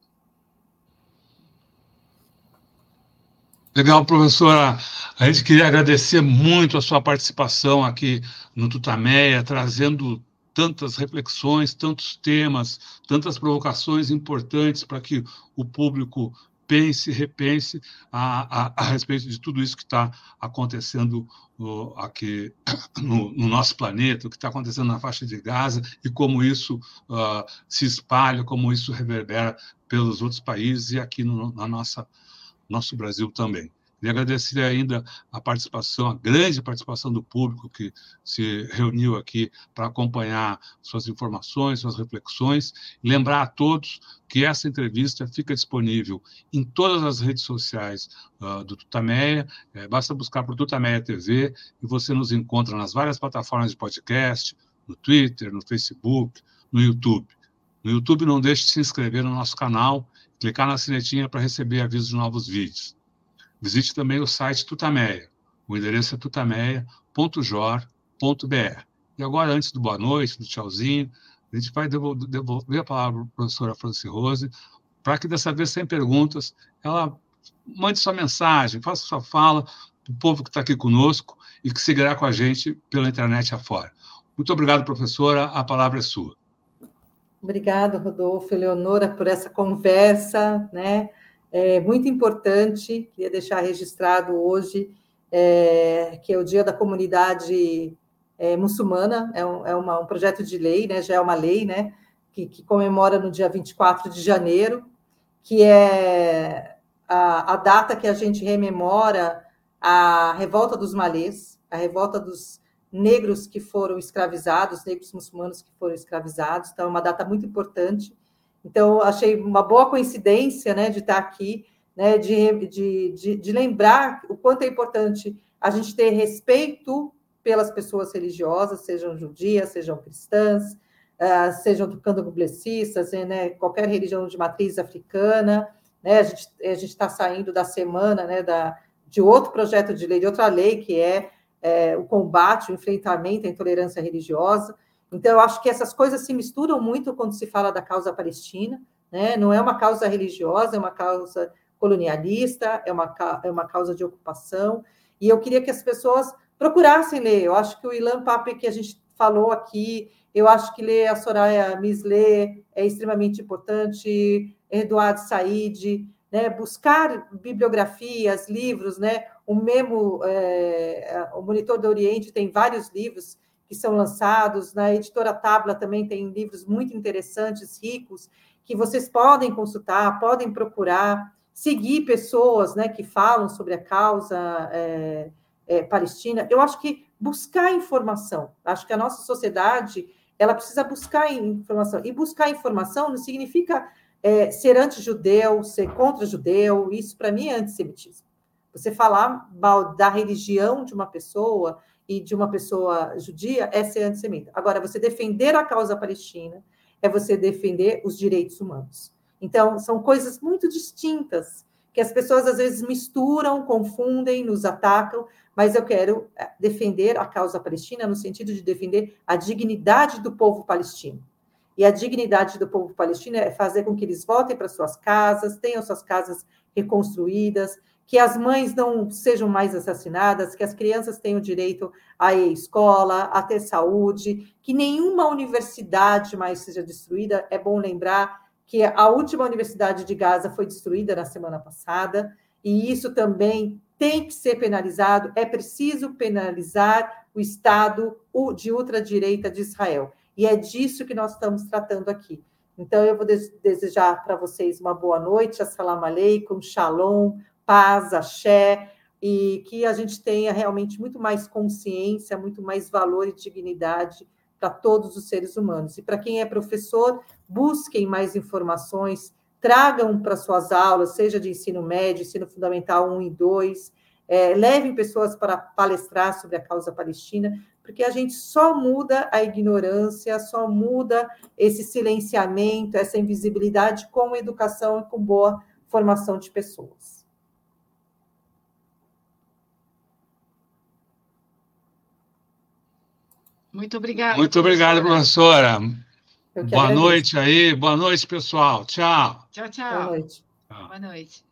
Legal, professora. A gente queria agradecer muito a sua participação aqui no Tutameia, trazendo tantas reflexões, tantos temas, tantas provocações importantes para que o público pense, repense a, a, a respeito de tudo isso que está acontecendo aqui no, no, nosso planeta, o que está acontecendo na faixa de Gaza e como isso uh, se espalha, como isso reverbera pelos outros países e aqui no na nossa, nosso Brasil também. E agradecer ainda a participação, a grande participação do público que se reuniu aqui para acompanhar suas informações, suas reflexões. Lembrar a todos que essa entrevista fica disponível em todas as redes sociais uh, do Tutameia. É, basta buscar por Tutameia TV e você nos encontra nas várias plataformas de podcast, no Twitter, no Facebook, no YouTube. No YouTube, não deixe de se inscrever no nosso canal, clicar na sinetinha para receber avisos de novos vídeos. Visite também o site Tutameia. O endereço é tutameia.jor.br. E agora, antes do boa noite, do tchauzinho, a gente vai devolver a palavra para a professora Franci Rose, para que dessa vez, sem perguntas, ela mande sua mensagem, faça sua fala, para o povo que está aqui conosco e que seguirá com a gente pela internet afora. Muito obrigado, professora. A palavra é sua. Obrigada, Rodolfo, Eleonora, por essa conversa, né? É muito importante, queria deixar registrado hoje é, que é o Dia da Comunidade é, Muçulmana, é, um, é uma, um, projeto de lei, né? Já é uma lei, né? Que, que comemora no dia 24 de janeiro, que é a, a data que a gente rememora a revolta dos malês, a revolta dos negros que foram escravizados, negros muçulmanos que foram escravizados. Então, é uma data muito importante. Então, achei uma boa coincidência né, de estar aqui, né, de, de, de, de lembrar o quanto é importante a gente ter respeito pelas pessoas religiosas, sejam judias, sejam cristãs, uh, sejam candomblessistas, né, qualquer religião de matriz africana. Né, a gente a está saindo da semana né, da, de outro projeto de lei, de outra lei, que é, é o combate, o enfrentamento à intolerância religiosa. Então, eu acho que essas coisas se misturam muito quando se fala da causa palestina, né? não é uma causa religiosa, é uma causa colonialista, é uma, é uma causa de ocupação, e eu queria que as pessoas procurassem ler. Eu acho que o Ilan Pape, que a gente falou aqui, eu acho que ler a Soraya Mislé é extremamente importante, Eduardo Said, né, buscar bibliografias, livros, né, o Memo, é, o Monitor do Oriente tem vários livros que são lançados, na editora Tabla também tem livros muito interessantes, ricos, que vocês podem consultar, podem procurar, seguir pessoas né, que falam sobre a causa é, é, palestina. Eu acho que buscar informação, acho que a nossa sociedade ela precisa buscar informação, e buscar informação não significa é, ser anti-judeu, ser contra-judeu, isso para mim é antissemitismo. Você falar mal da religião de uma pessoa e de uma pessoa judia é ser antissemita. Agora, você defender a causa palestina é você defender os direitos humanos. Então, são coisas muito distintas que as pessoas às vezes misturam, confundem, nos atacam, mas eu quero é, defender a causa palestina no sentido de defender a dignidade do povo palestino. E a dignidade do povo palestino é fazer com que eles voltem para suas casas, tenham suas casas reconstruídas, que as mães não sejam mais assassinadas, que as crianças tenham direito à escola, a ter saúde, que nenhuma universidade mais seja destruída. É bom lembrar que a última universidade de Gaza foi destruída na semana passada, e isso também tem que ser penalizado. É preciso penalizar o Estado de ultradireita de Israel. E é disso que nós estamos tratando aqui. Então, eu vou desejar para vocês uma boa noite, assalamu alaikum, shalom, paz, axé, e que a gente tenha realmente muito mais consciência, muito mais valor e dignidade para todos os seres humanos. E para quem é professor, busquem mais informações, tragam para suas aulas, seja de ensino médio, ensino fundamental 1 e 2, é, levem pessoas para palestrar sobre a causa palestina, porque a gente só muda a ignorância, só muda esse silenciamento, essa invisibilidade com educação e com boa formação de pessoas. Muito obrigada. Muito obrigado, professora. Boa noite aí, boa noite, pessoal. Tchau. Tchau, tchau. Boa noite. Tchau. Boa noite.